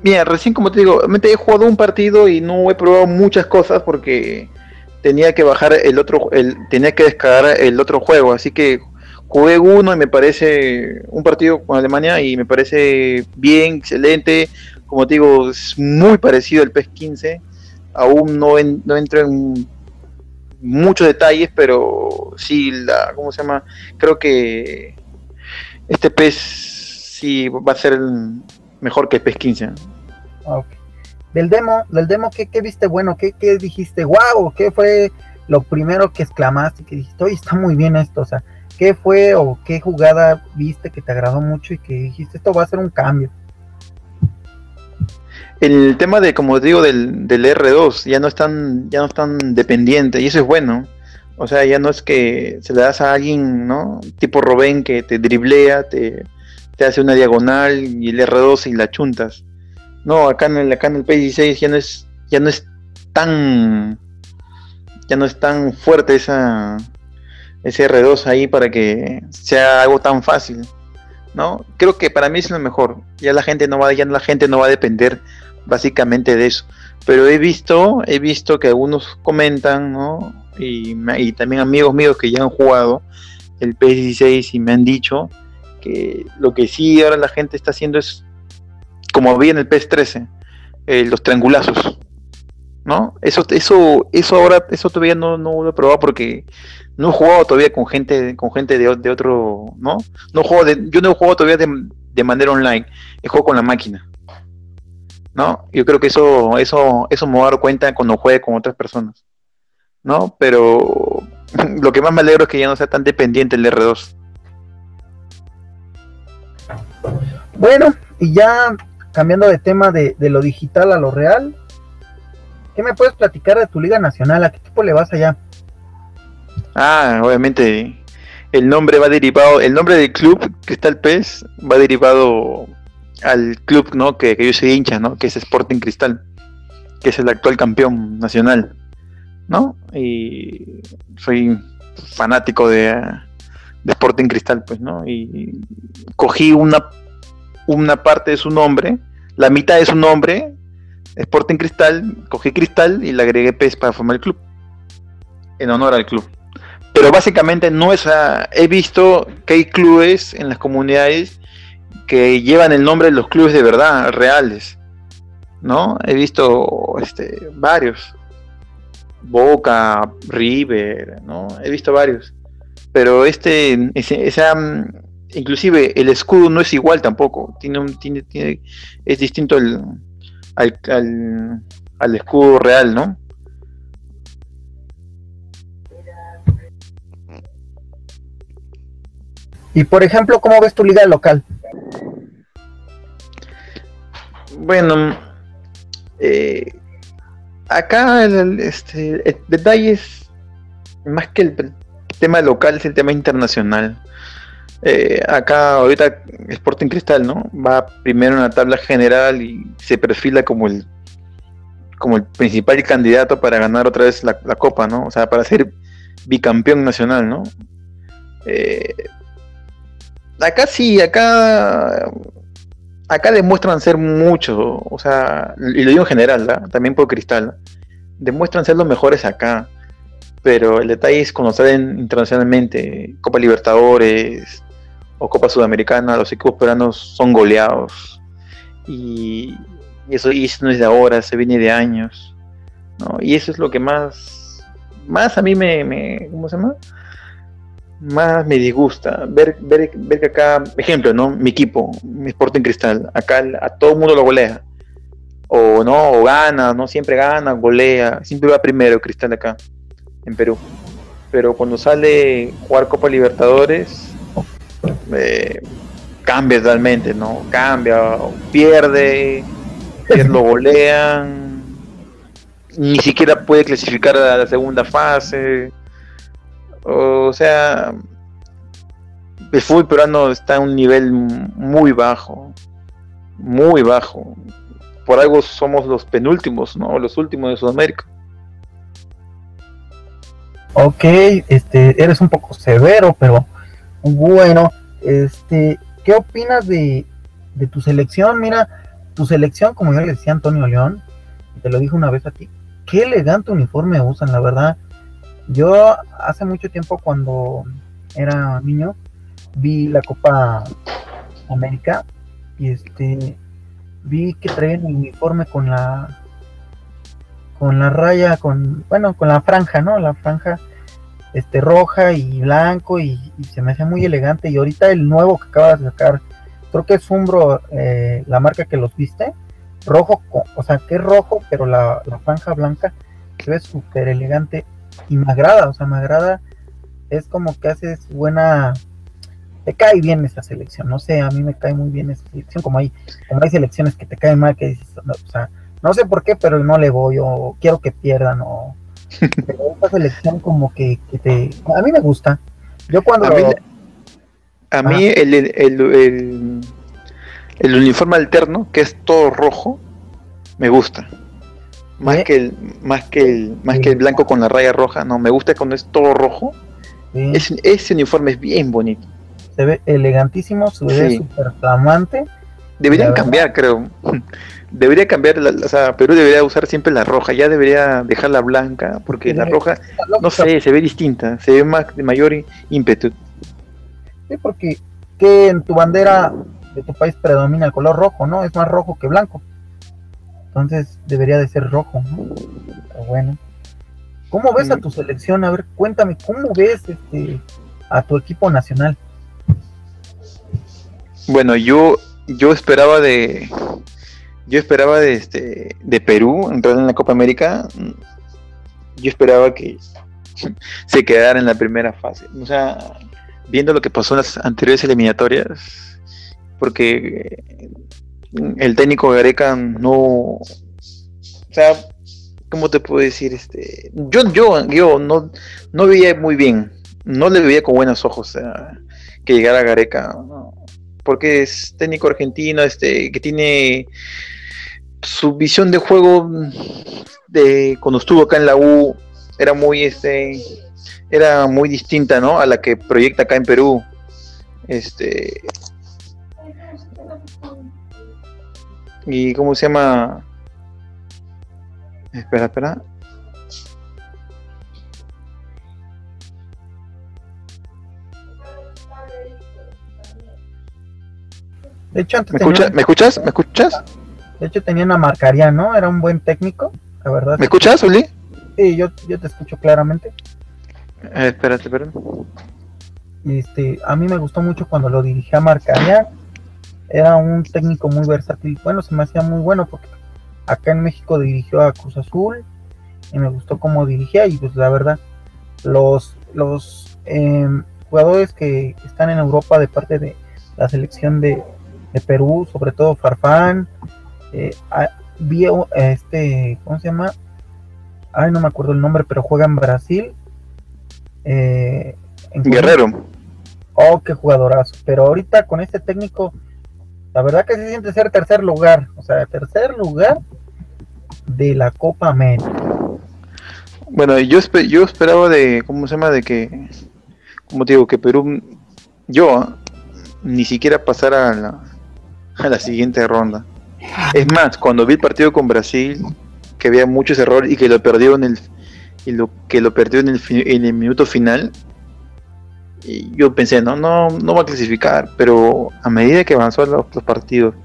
Mira, recién como te digo, he jugado un partido y no he probado muchas cosas porque tenía que bajar el otro, el, tenía que descargar el otro juego, así que jugué uno y me parece un partido con Alemania y me parece bien, excelente, como te digo, es muy parecido al PES 15, aún no, no entro en muchos detalles, pero sí, la, ¿cómo se llama? Creo que este pez sí va a ser mejor que el pez 15. Del demo, del demo, ¿qué, viste bueno? ¿Qué, ¿Qué, dijiste? ¡Wow! ¿Qué fue lo primero que exclamaste? Que dijiste, oye, está muy bien esto. O sea, ¿qué fue o qué jugada viste que te agradó mucho y que dijiste, esto va a ser un cambio? El tema de, como digo, del, del R2 ya no están, ya no están dependiente y eso es bueno. O sea, ya no es que se le das a alguien, ¿no? Tipo Robén que te driblea, te, te hace una diagonal y el R2 y la chuntas. No, acá en el, acá en el P16 ya no es, ya no es tan ya no es tan fuerte esa ese R2 ahí para que sea algo tan fácil. ¿No? Creo que para mí es lo mejor. Ya la gente no va, ya la gente no va a depender básicamente de eso. Pero he visto, he visto que algunos comentan, y también amigos míos que ya han jugado el PS16 y me han dicho que lo que sí ahora la gente está haciendo es como había en el PS13, eh, los triangulazos. ¿No? Eso, eso, eso ahora, eso todavía no, no lo he probado porque no he jugado todavía con gente, con gente de, de otro, ¿no? No juego de, yo no he jugado todavía de, de manera online, he jugado con la máquina. ¿No? Yo creo que eso, eso, eso me voy a dar cuenta cuando juegue con otras personas, ¿no? Pero [laughs] lo que más me alegro es que ya no sea tan dependiente el R2. Bueno, y ya cambiando de tema de, lo digital a lo real, ¿qué me puedes platicar de tu liga nacional? ¿A qué equipo le vas allá? Ah, obviamente el nombre va derivado, el nombre del club Cristal Pez va derivado al club ¿no? que, yo soy hincha, ¿no? que es Sporting Cristal, que es el actual campeón nacional. ¿no? Y soy fanático de, de Sporting Cristal, pues, ¿no? Y cogí una, una parte de su nombre, la mitad de su nombre, Sporting Cristal, cogí Cristal y le agregué PES para formar el club, en honor al club. Pero básicamente no es he visto que hay clubes en las comunidades que llevan el nombre de los clubes de verdad, reales. ¿No? He visto este, varios. Boca, River, ¿no? He visto varios. Pero este, esa, inclusive el escudo no es igual tampoco. Tiene un, tiene, tiene, es distinto al, al, al escudo real, ¿no? Y por ejemplo, ¿cómo ves tu liga local? Bueno, eh, acá el, este, el detalle es más que el, tema local, es el tema internacional. Eh, acá ahorita Sporting Cristal, ¿no? Va primero en la tabla general y se perfila como el como el principal candidato para ganar otra vez la, copa, ¿no? O sea, para ser bicampeón nacional, ¿no? Eh, acá sí, acá acá demuestran ser mucho, o sea, y lo digo en general, también por Cristal, demuestran ser los mejores acá, pero el detalle es cuando salen internacionalmente, Copa Libertadores o Copa Sudamericana, los equipos peruanos son goleados, y, eso, no es de ahora, se viene de años, ¿no? y eso es lo que más, más a mí me ¿cómo se llama? Más me disgusta ver, ver, ver que acá, ejemplo, ¿no? Mi equipo, mi Sporting Cristal, acá a todo el mundo lo golea. O no, o gana, no siempre gana, golea, siempre va primero Cristal acá, en Perú. Pero cuando sale jugar Copa Libertadores, eh, cambia totalmente, ¿no? Cambia, pierde, lo golean, ni siquiera puede clasificar a la segunda fase o sea, el fútbol peruano está a un nivel muy bajo, muy bajo. Por algo somos los penúltimos, ¿no? Los últimos de Sudamérica. Ok, este, eres un poco severo, pero bueno, este, ¿qué opinas de, de tu selección? Mira, tu selección, como ya le decía Antonio León, te lo dije una vez a ti, qué elegante uniforme usan, la verdad. Yo hace mucho tiempo cuando era niño vi la Copa América y este vi que traían el uniforme con la con la raya con bueno con la franja no la franja este roja y blanco y, se me hace muy elegante. Y ahorita el nuevo que acaba de sacar creo que es Umbro eh, la marca que los viste rojo o sea que es rojo pero la, la franja blanca se ve súper elegante y me agrada, o sea, me agrada, es como que haces buena, te cae bien esa selección, no sé, a mí me cae muy bien esa selección, como hay, como hay selecciones que te caen mal, que dices, o sea, no sé por qué, pero no le voy, o quiero que pierdan, o, [laughs] Pero esta selección como que, que te... A mí me gusta. Yo cuando... A mí, a mí el, el, el, el, uniforme alterno, que es todo rojo, me gusta. Más ¿Eh? que el, más que el, más que el blanco con la raya roja, no, me gusta cuando es todo rojo. Sí, Ese, ese uniforme es bien bonito. se ve elegantísimo, se ve Sí. súper flamante. Deberían cambiar, creo. [laughs] Debería cambiar, la, o sea, Perú debería usar siempre la roja, ya debería dejar la blanca, porque Sí, la roja, no sé, se ve distinta, se ve más de mayor ímpetu. Sí, porque que en tu bandera de tu país predomina el color rojo, ¿no? Es más rojo que blanco. Entonces debería de ser rojo, ¿no? Pero bueno. ¿Cómo ves a Mm. tu selección? A ver, cuéntame, ¿cómo ves este a tu equipo nacional? Bueno, yo, yo esperaba de, yo esperaba de este, de Perú entrar en la Copa América. Yo esperaba que [laughs] se quedara en la primera fase. O sea, viendo lo que pasó en las anteriores eliminatorias, porque el técnico Gareca no, o sea, ¿cómo te puedo decir? Este, yo, yo, yo no, no veía muy bien, no le veía con buenos ojos que llegara Gareca, porque es técnico argentino, este, que tiene su visión de juego de cuando estuvo acá en la U era muy este era muy distinta, ¿no? a la que proyecta acá en Perú. Este y cómo se llama espera, espera. De hecho, antes ¿Me, tenían, escucha- ¿Me escuchas? ¿Me escuchas? de hecho tenían a Marcarián, ¿no? Era un buen técnico, la verdad. ¿Me escuchas, Uli? Sí, yo, yo te escucho claramente. Eh, espérate, espérate. Este, a mí me gustó mucho cuando lo dirigía Marcarián. Era un técnico muy versátil. Bueno, se me hacía muy bueno porque acá en México dirigió a Cruz Azul y me gustó cómo dirigía y pues la verdad los los em, jugadores que están en Europa de parte de la selección de, de Perú, sobre todo Farfán, eh, a- vi a este, ¿cómo se llama? Ay, no me acuerdo el nombre, pero juega en Brasil. Eh, en Guerrero. Oh, qué jugadorazo. Pero ahorita con este técnico, la verdad que se siente ser tercer lugar. O sea, tercer lugar de la Copa América. Bueno, yo, espe- yo esperaba de, ¿cómo se llama? De que, como te digo, que Perú, yo ni siquiera pasara a la, a la siguiente ronda. Es más, cuando vi el partido con Brasil, que había muchos errores y que lo perdió en el, y lo que lo perdió en el, en el minuto final, yo pensé, no, no, no va a clasificar, pero a medida que avanzó los, partidos,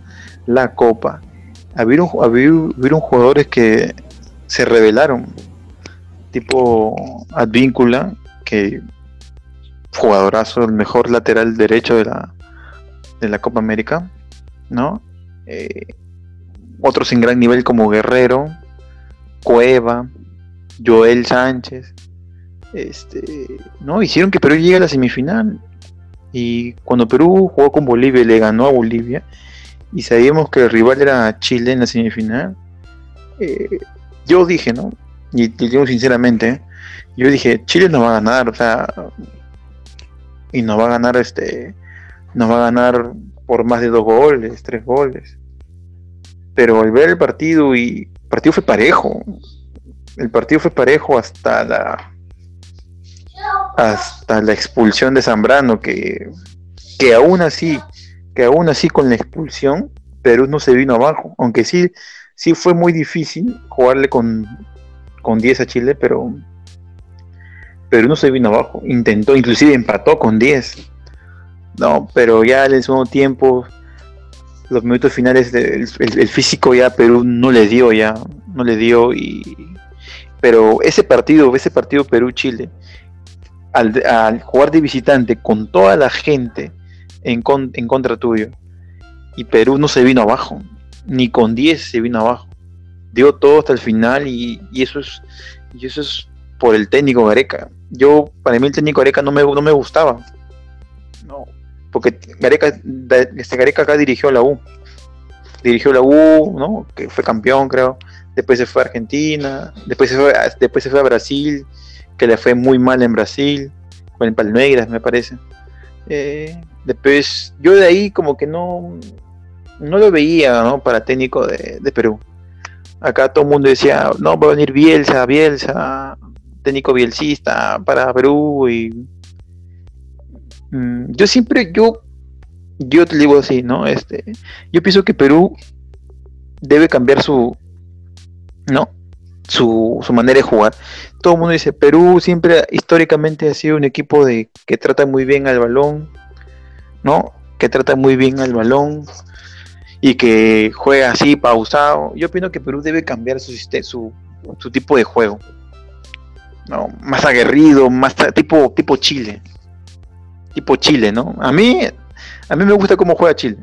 la Copa, había, hubieron jugadores que se rebelaron tipo Advíncula, que jugadorazo, el mejor lateral derecho de la, de la Copa América, ¿no? Eh, otros en gran nivel como Guerrero, Cueva, Joel Sánchez, este, ¿no? Hicieron que Perú llegue a la semifinal. Y cuando Perú jugó con Bolivia y le ganó a Bolivia, y sabíamos que el rival era Chile en la semifinal, eh, yo dije, ¿no? Y te digo sinceramente, ¿eh? yo dije, Chile nos va a ganar, o sea, y nos va a ganar este, nos va a ganar por más de dos goles, tres goles. Pero al ver el partido y el partido fue parejo, el partido fue parejo hasta la hasta la expulsión de Zambrano, que, que aún así, que aún así con la expulsión, Perú no se vino abajo, aunque sí, sí fue muy difícil jugarle con, con 10 a Chile, pero Perú no se vino abajo, intentó, inclusive empató con 10. No, pero ya en el segundo tiempo, los minutos finales, del el, el físico ya Perú no le dio ya, no le dio y pero ese partido, ese partido Perú-Chile, al, jugar de visitante con toda la gente en, con, en, contra tuyo, y Perú no se vino abajo, ni con 10 se vino abajo, dio todo hasta el final y, y eso es y eso es por el técnico Gareca. Yo, para mí el técnico Gareca no me, no me gustaba, no, porque Gareca, este Gareca acá dirigió la U, dirigió la U, ¿no? que fue campeón creo, después se fue a Argentina, después se fue después se fue a Brasil, que le fue muy mal en Brasil, con el Palmeiras me parece. Eh, después, yo de ahí como que no, no lo veía ¿no? para técnico de, Perú. Acá todo el mundo decía, no, va a venir Bielsa, Bielsa, técnico bielcista para Perú y mm, yo siempre, yo, yo te digo así, ¿no? Este, yo pienso que Perú debe cambiar su, ¿no? Su, manera de jugar. Todo el mundo dice, Perú siempre históricamente ha sido un equipo de que trata muy bien al balón, ¿no? Que trata muy bien al balón y que juega así pausado. Yo opino que Perú debe cambiar su, su, su tipo de juego. ¿no? Más aguerrido, más tipo, tipo Chile. Tipo Chile, ¿no? A mí, a mí me gusta cómo juega Chile.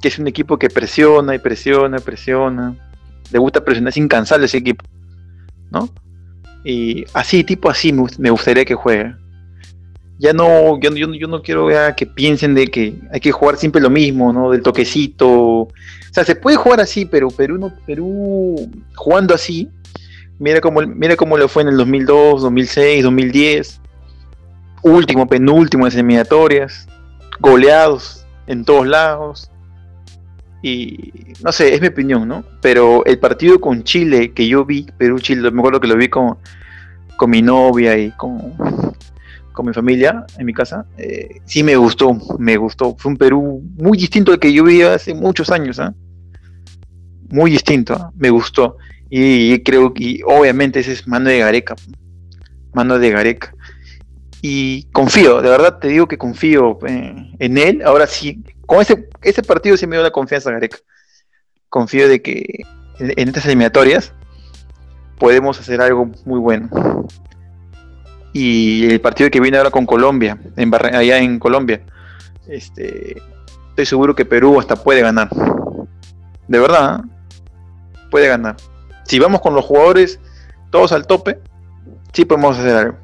Que es un equipo que presiona y presiona y presiona. Le gusta presionar, es incansable ese equipo. ¿No? Y así, tipo así, me gustaría que juegue ya no, yo, yo, no quiero que piensen de que hay que jugar siempre lo mismo, ¿no? Del toquecito. O sea, se puede jugar así, pero Perú no, Perú jugando así, mira cómo, mira cómo lo fue en el 2002, 2006, 2010, último, penúltimo en eliminatorias, goleados en todos lados. Y no sé, es mi opinión, ¿no? Pero el partido con Chile que yo vi, Perú-Chile, me acuerdo que lo vi con, con mi novia y con, con mi familia en mi casa, eh, sí me gustó, me gustó. Fue un Perú muy distinto al que yo vi hace muchos años, ¿ah? muy distinto, ¿ah? me gustó. Y, creo que obviamente ese es mano de Gareca, mano de Gareca. Y confío, de verdad te digo que confío eh, en él. Ahora sí, con ese, ese partido sí me dio la confianza Gareca. Confío de que en, estas eliminatorias podemos hacer algo muy bueno y el partido que viene ahora con Colombia, en allá en Colombia, este, estoy seguro que Perú hasta puede ganar. De verdad, ¿eh? puede ganar. Si vamos con los jugadores todos al tope, sí podemos hacer algo.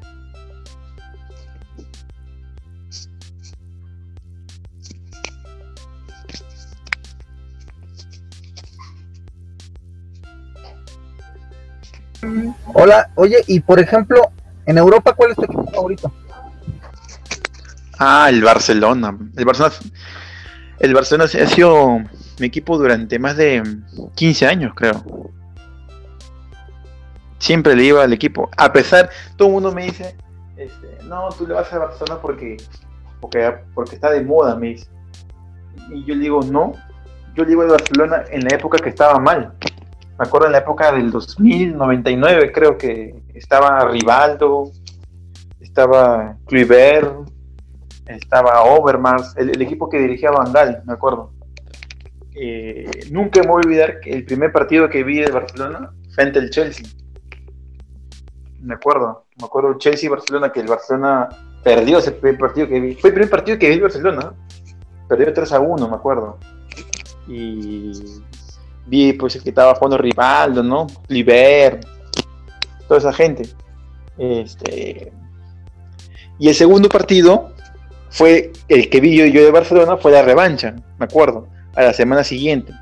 Hola, oye, y por ejemplo, en Europa, ¿cuál es tu equipo favorito? Ah, el Barcelona. El Barcelona, el Barcelona ha sido mi equipo durante más de 15 años, creo. Siempre le iba al equipo. A pesar, todo el mundo me dice, este, no, tú le vas a Barcelona porque, porque, porque está de moda, me dice. Y yo le digo, no, yo le iba a Barcelona en la época que estaba mal me acuerdo en la época del 2099, creo que estaba Rivaldo, estaba Kluivert, estaba Overmars, el, equipo que dirigía Van me acuerdo. Eh, nunca me voy a olvidar que el primer partido que vi de Barcelona frente al Chelsea. Me acuerdo, me acuerdo el Chelsea-Barcelona, que el Barcelona perdió ese primer partido que vi. Fue el primer partido que vi en Barcelona. Perdió 3 a 1, me acuerdo. Y vi pues que estaba jugando Rivaldo, ¿no? Liber, toda esa gente. Este, y el segundo partido fue el que vi yo, de Barcelona, fue la revancha, me acuerdo, a la semana siguiente.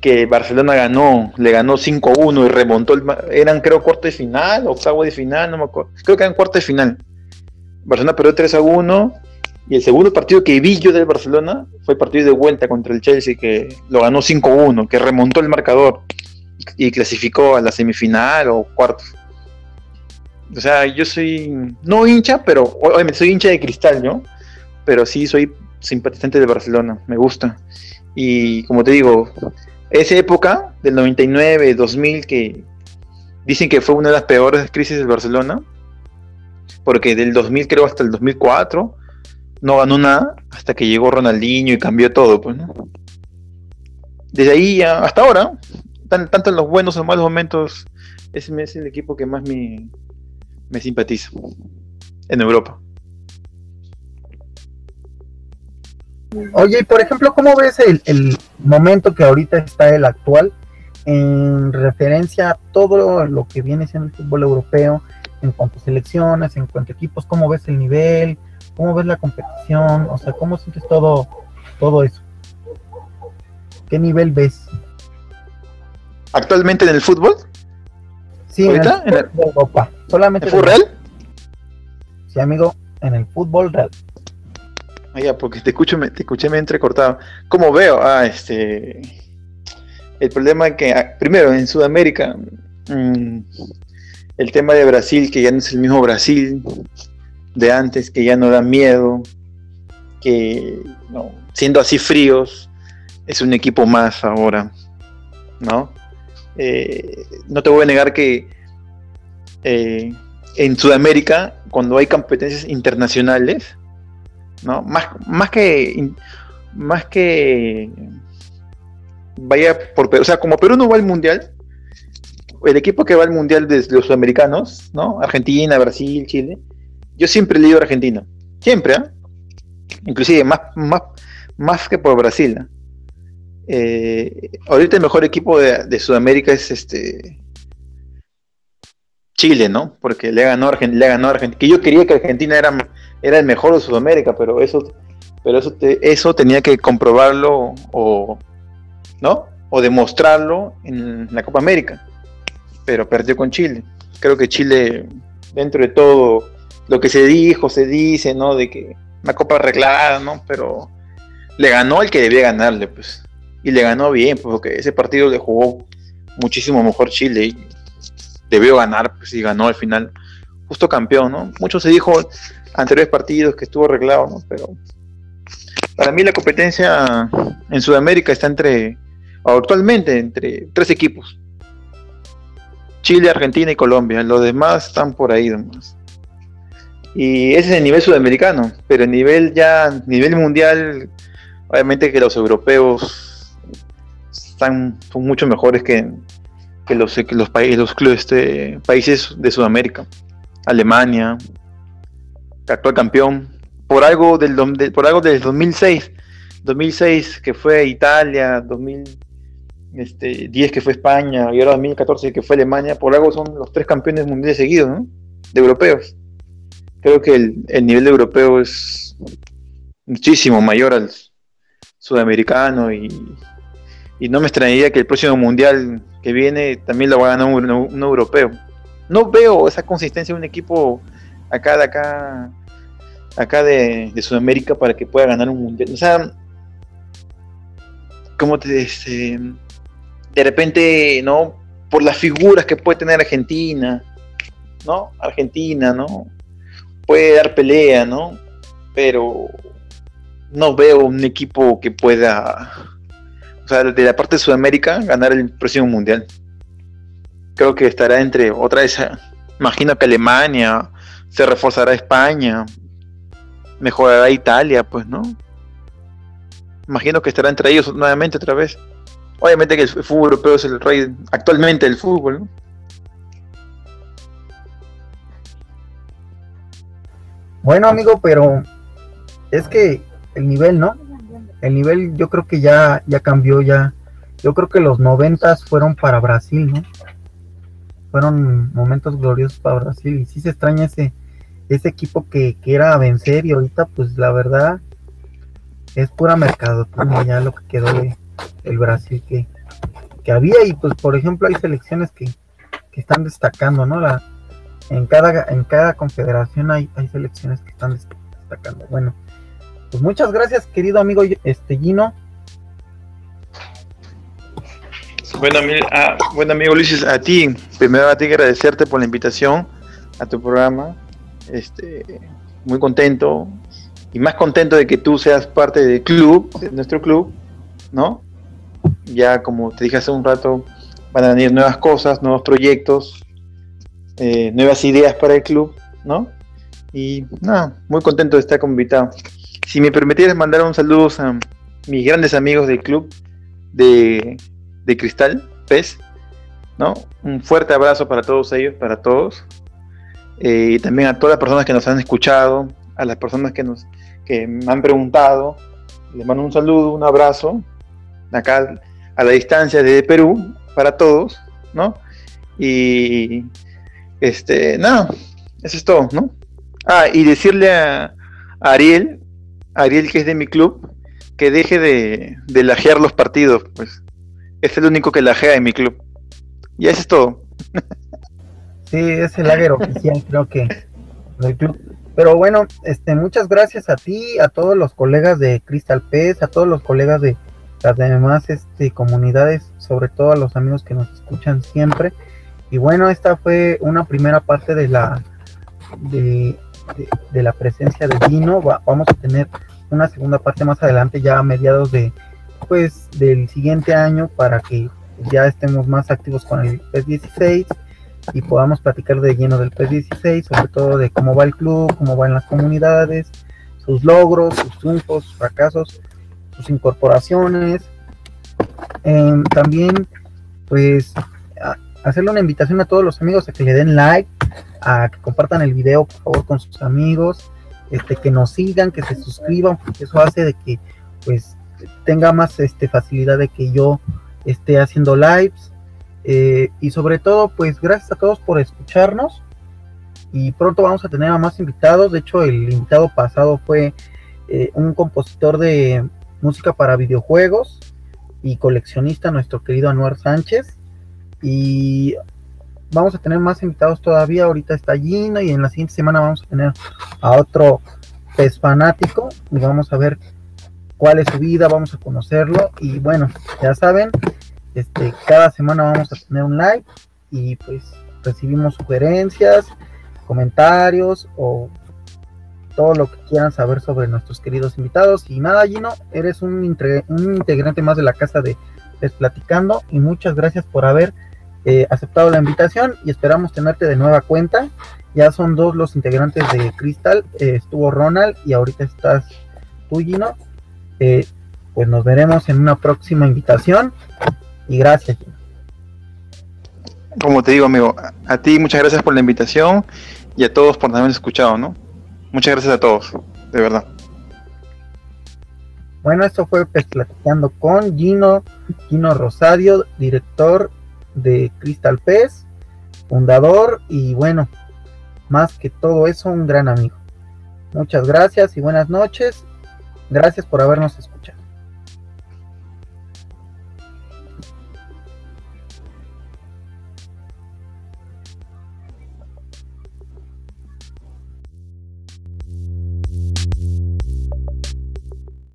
Que Barcelona ganó, le ganó 5-1 y remontó el. Eran, creo, cuarto de final, octavo de final, no me acuerdo. Creo que eran cuarto de final. Barcelona perdió 3-1 y el segundo partido que vi yo del Barcelona fue partido de vuelta contra el Chelsea, que lo ganó 5-1, que remontó el marcador y clasificó a la semifinal o cuarto. O sea, yo soy, no hincha, pero obviamente soy hincha de cristal, ¿no? Pero sí soy simpatizante de Barcelona, me gusta. Y como te digo, esa época del 99, 2000, que dicen que fue una de las peores crisis del Barcelona, porque del 2000 creo hasta el 2004 no ganó nada hasta que llegó Ronaldinho y cambió todo, pues, Desde ahí hasta ahora, tanto en los buenos o malos momentos, ese es el equipo que más me, me simpatiza en Europa. Oye, y por ejemplo, ¿cómo ves el, el, momento que ahorita está el actual en referencia a todo lo que viene siendo el fútbol europeo en cuanto a selecciones, en cuanto a equipos? ¿Cómo ves el nivel? ¿Cómo ves la competición? O sea, ¿cómo sientes todo, todo eso? ¿Qué nivel ves? actualmente en el fútbol? Sí, en el fútbol de Europa. Solamente ¿En fútbol real? Sí, amigo, en el fútbol real. Ah, ya, porque te escucho, te escuché me entrecortado. ¿Cómo veo? Ah, este. El problema es que, ah, primero, en Sudamérica, mm, el tema de Brasil, que ya no es el mismo Brasil de antes, que ya no da miedo, que siendo así fríos, es un equipo más ahora, ¿no? Eh, no te voy a negar que eh, en Sudamérica, cuando hay competencias internacionales, ¿no? Más, más que más que vaya por o sea, como Perú no va al mundial, el equipo que va al mundial de los sudamericanos, ¿no? Argentina, Brasil, Chile, yo siempre le digo Argentina, siempre, ¿ah? inclusive más, más, más que por Brasil. Eh, ahorita el mejor equipo de, Sudamérica es este Chile, ¿no? Porque le ganó, le ganó Argentina. Que yo quería que Argentina era, era el mejor de Sudamérica, pero eso, pero eso, eso tenía que comprobarlo o, ¿no? O demostrarlo en la Copa América. Pero perdió con Chile. Creo que Chile, dentro de todo lo que se dijo, se dice, ¿no? De que una copa arreglada, ¿no? Pero le ganó el que debía ganarle, pues. Y le ganó bien, pues, porque ese partido le jugó muchísimo mejor Chile debió ganar, pues, y ganó al final. Justo campeón, ¿no? Mucho se dijo anteriores partidos que estuvo arreglado, ¿no? Pero para mí la competencia en Sudamérica está entre, actualmente, entre tres equipos. Chile, Argentina y Colombia. Los demás están por ahí nomás. Y ese es el nivel sudamericano, pero el nivel ya, nivel mundial, obviamente que los europeos están, son mucho mejores que, los, los, países, los este, países de Sudamérica. Alemania, actual campeón, por algo del, por algo del 2006, 2006 que fue Italia, 2010 este, que fue España y ahora 2014 que fue Alemania, por algo son los tres campeones mundiales seguidos, ¿no? De europeos creo que el, nivel europeo es muchísimo mayor al sudamericano y, no me extrañaría que el próximo mundial que viene también lo va a ganar un, europeo. No veo esa consistencia de un equipo acá de acá acá de, Sudamérica para que pueda ganar un mundial. O sea, como te este, de repente, ¿no? Por las figuras que puede tener Argentina, ¿no? Argentina, ¿no? Puede dar pelea, ¿no? Pero no veo un equipo que pueda, o sea, de la parte de Sudamérica, ganar el próximo mundial. Creo que estará entre otra vez, imagino que Alemania, se reforzará España, mejorará Italia, pues, ¿no? Imagino que estará entre ellos nuevamente otra vez. Obviamente que el fútbol europeo es el rey actualmente del fútbol, ¿no? Bueno, amigo, pero es que el nivel, ¿no? El nivel yo creo que ya, ya cambió, ya. Yo creo que los noventas fueron para Brasil, ¿no? Fueron momentos gloriosos para Brasil y sí se extraña ese, ese equipo que, que era a vencer y ahorita pues la verdad es pura mercado ya lo que quedó de el Brasil que, que había y pues por ejemplo hay selecciones que, que están destacando, ¿no? La, en cada, en cada confederación hay, hay selecciones que están destacando. Bueno, pues muchas gracias, querido amigo este Gino. Bueno, ah, bueno amigo Luis, a ti, primero a ti agradecerte por la invitación a tu programa. Este, muy contento y más contento de que tú seas parte del club, de nuestro club, ¿no? Ya como te dije hace un rato, van a venir nuevas cosas, nuevos proyectos, eh, nuevas ideas para el club, ¿no? Y nada, muy contento de estar como invitado. Si me permitieras mandar un saludo a mis grandes amigos del club de, Cristal, PES, ¿no? Un fuerte abrazo para todos ellos, para todos. Eh, y también a todas las personas que nos han escuchado, a las personas que nos que me han preguntado. Les mando un saludo, un abrazo, acá a la distancia de Perú, para todos, ¿no? Y este, nada, eso es todo, ¿no? Ah, y decirle a, Ariel, Ariel que es de mi club, que deje de, de lajear los partidos, pues. Es el único que lajea en mi club. Y eso es todo. Sí, es el lager oficial, creo que del club. Pero bueno, este, muchas gracias a ti, a todos los colegas de Crystal Pez, a todos los colegas de las demás este, comunidades, sobre todo a los amigos que nos escuchan siempre. Y bueno, esta fue una primera parte de la de, la presencia de Gino. vamos a tener una segunda parte más adelante, ya a mediados de pues del siguiente año, para que ya estemos más activos con el PES 16 y podamos platicar de lleno del PES 16, sobre todo de cómo va el club, cómo van las comunidades, sus logros, sus triunfos, sus fracasos, sus incorporaciones. Em, también, pues, hacerle una invitación a todos los amigos a que le den like, a que compartan el video, por favor, con sus amigos, este, que nos sigan, que se suscriban, porque eso hace de que, pues, tenga más este, facilidad de que yo esté haciendo lives eh, y sobre todo, pues gracias a todos por escucharnos. Y pronto vamos a tener a más invitados. De hecho, el invitado pasado fue eh, un compositor de música para videojuegos y coleccionista, nuestro querido Anuar Sánchez. Y vamos a tener más invitados todavía. Ahorita está Gino y en la siguiente semana vamos a tener a otro pez fanático y vamos a ver cuál es su vida, vamos a conocerlo. Y bueno, ya saben, este, cada semana vamos a tener un live y pues recibimos sugerencias, comentarios o todo lo que quieran saber sobre nuestros queridos invitados. Y nada, Gino, eres un, un integrante más de la casa de Platicando y muchas gracias por haber eh, aceptado la invitación y esperamos tenerte de nueva cuenta. Ya son dos los integrantes de Crystal, eh, estuvo Ronald y ahorita estás tú, Gino. Eh, pues nos veremos en una próxima invitación y gracias. Como te digo, amigo, a ti muchas gracias por la invitación y a todos por haberme escuchado, ¿no? Muchas gracias a todos, de verdad. Bueno, esto fue pues, platicando con Gino, Gino Rosario, director de Crystal Pez, fundador y bueno, más que todo eso, un gran amigo. Muchas gracias y buenas noches. Gracias por habernos escuchado.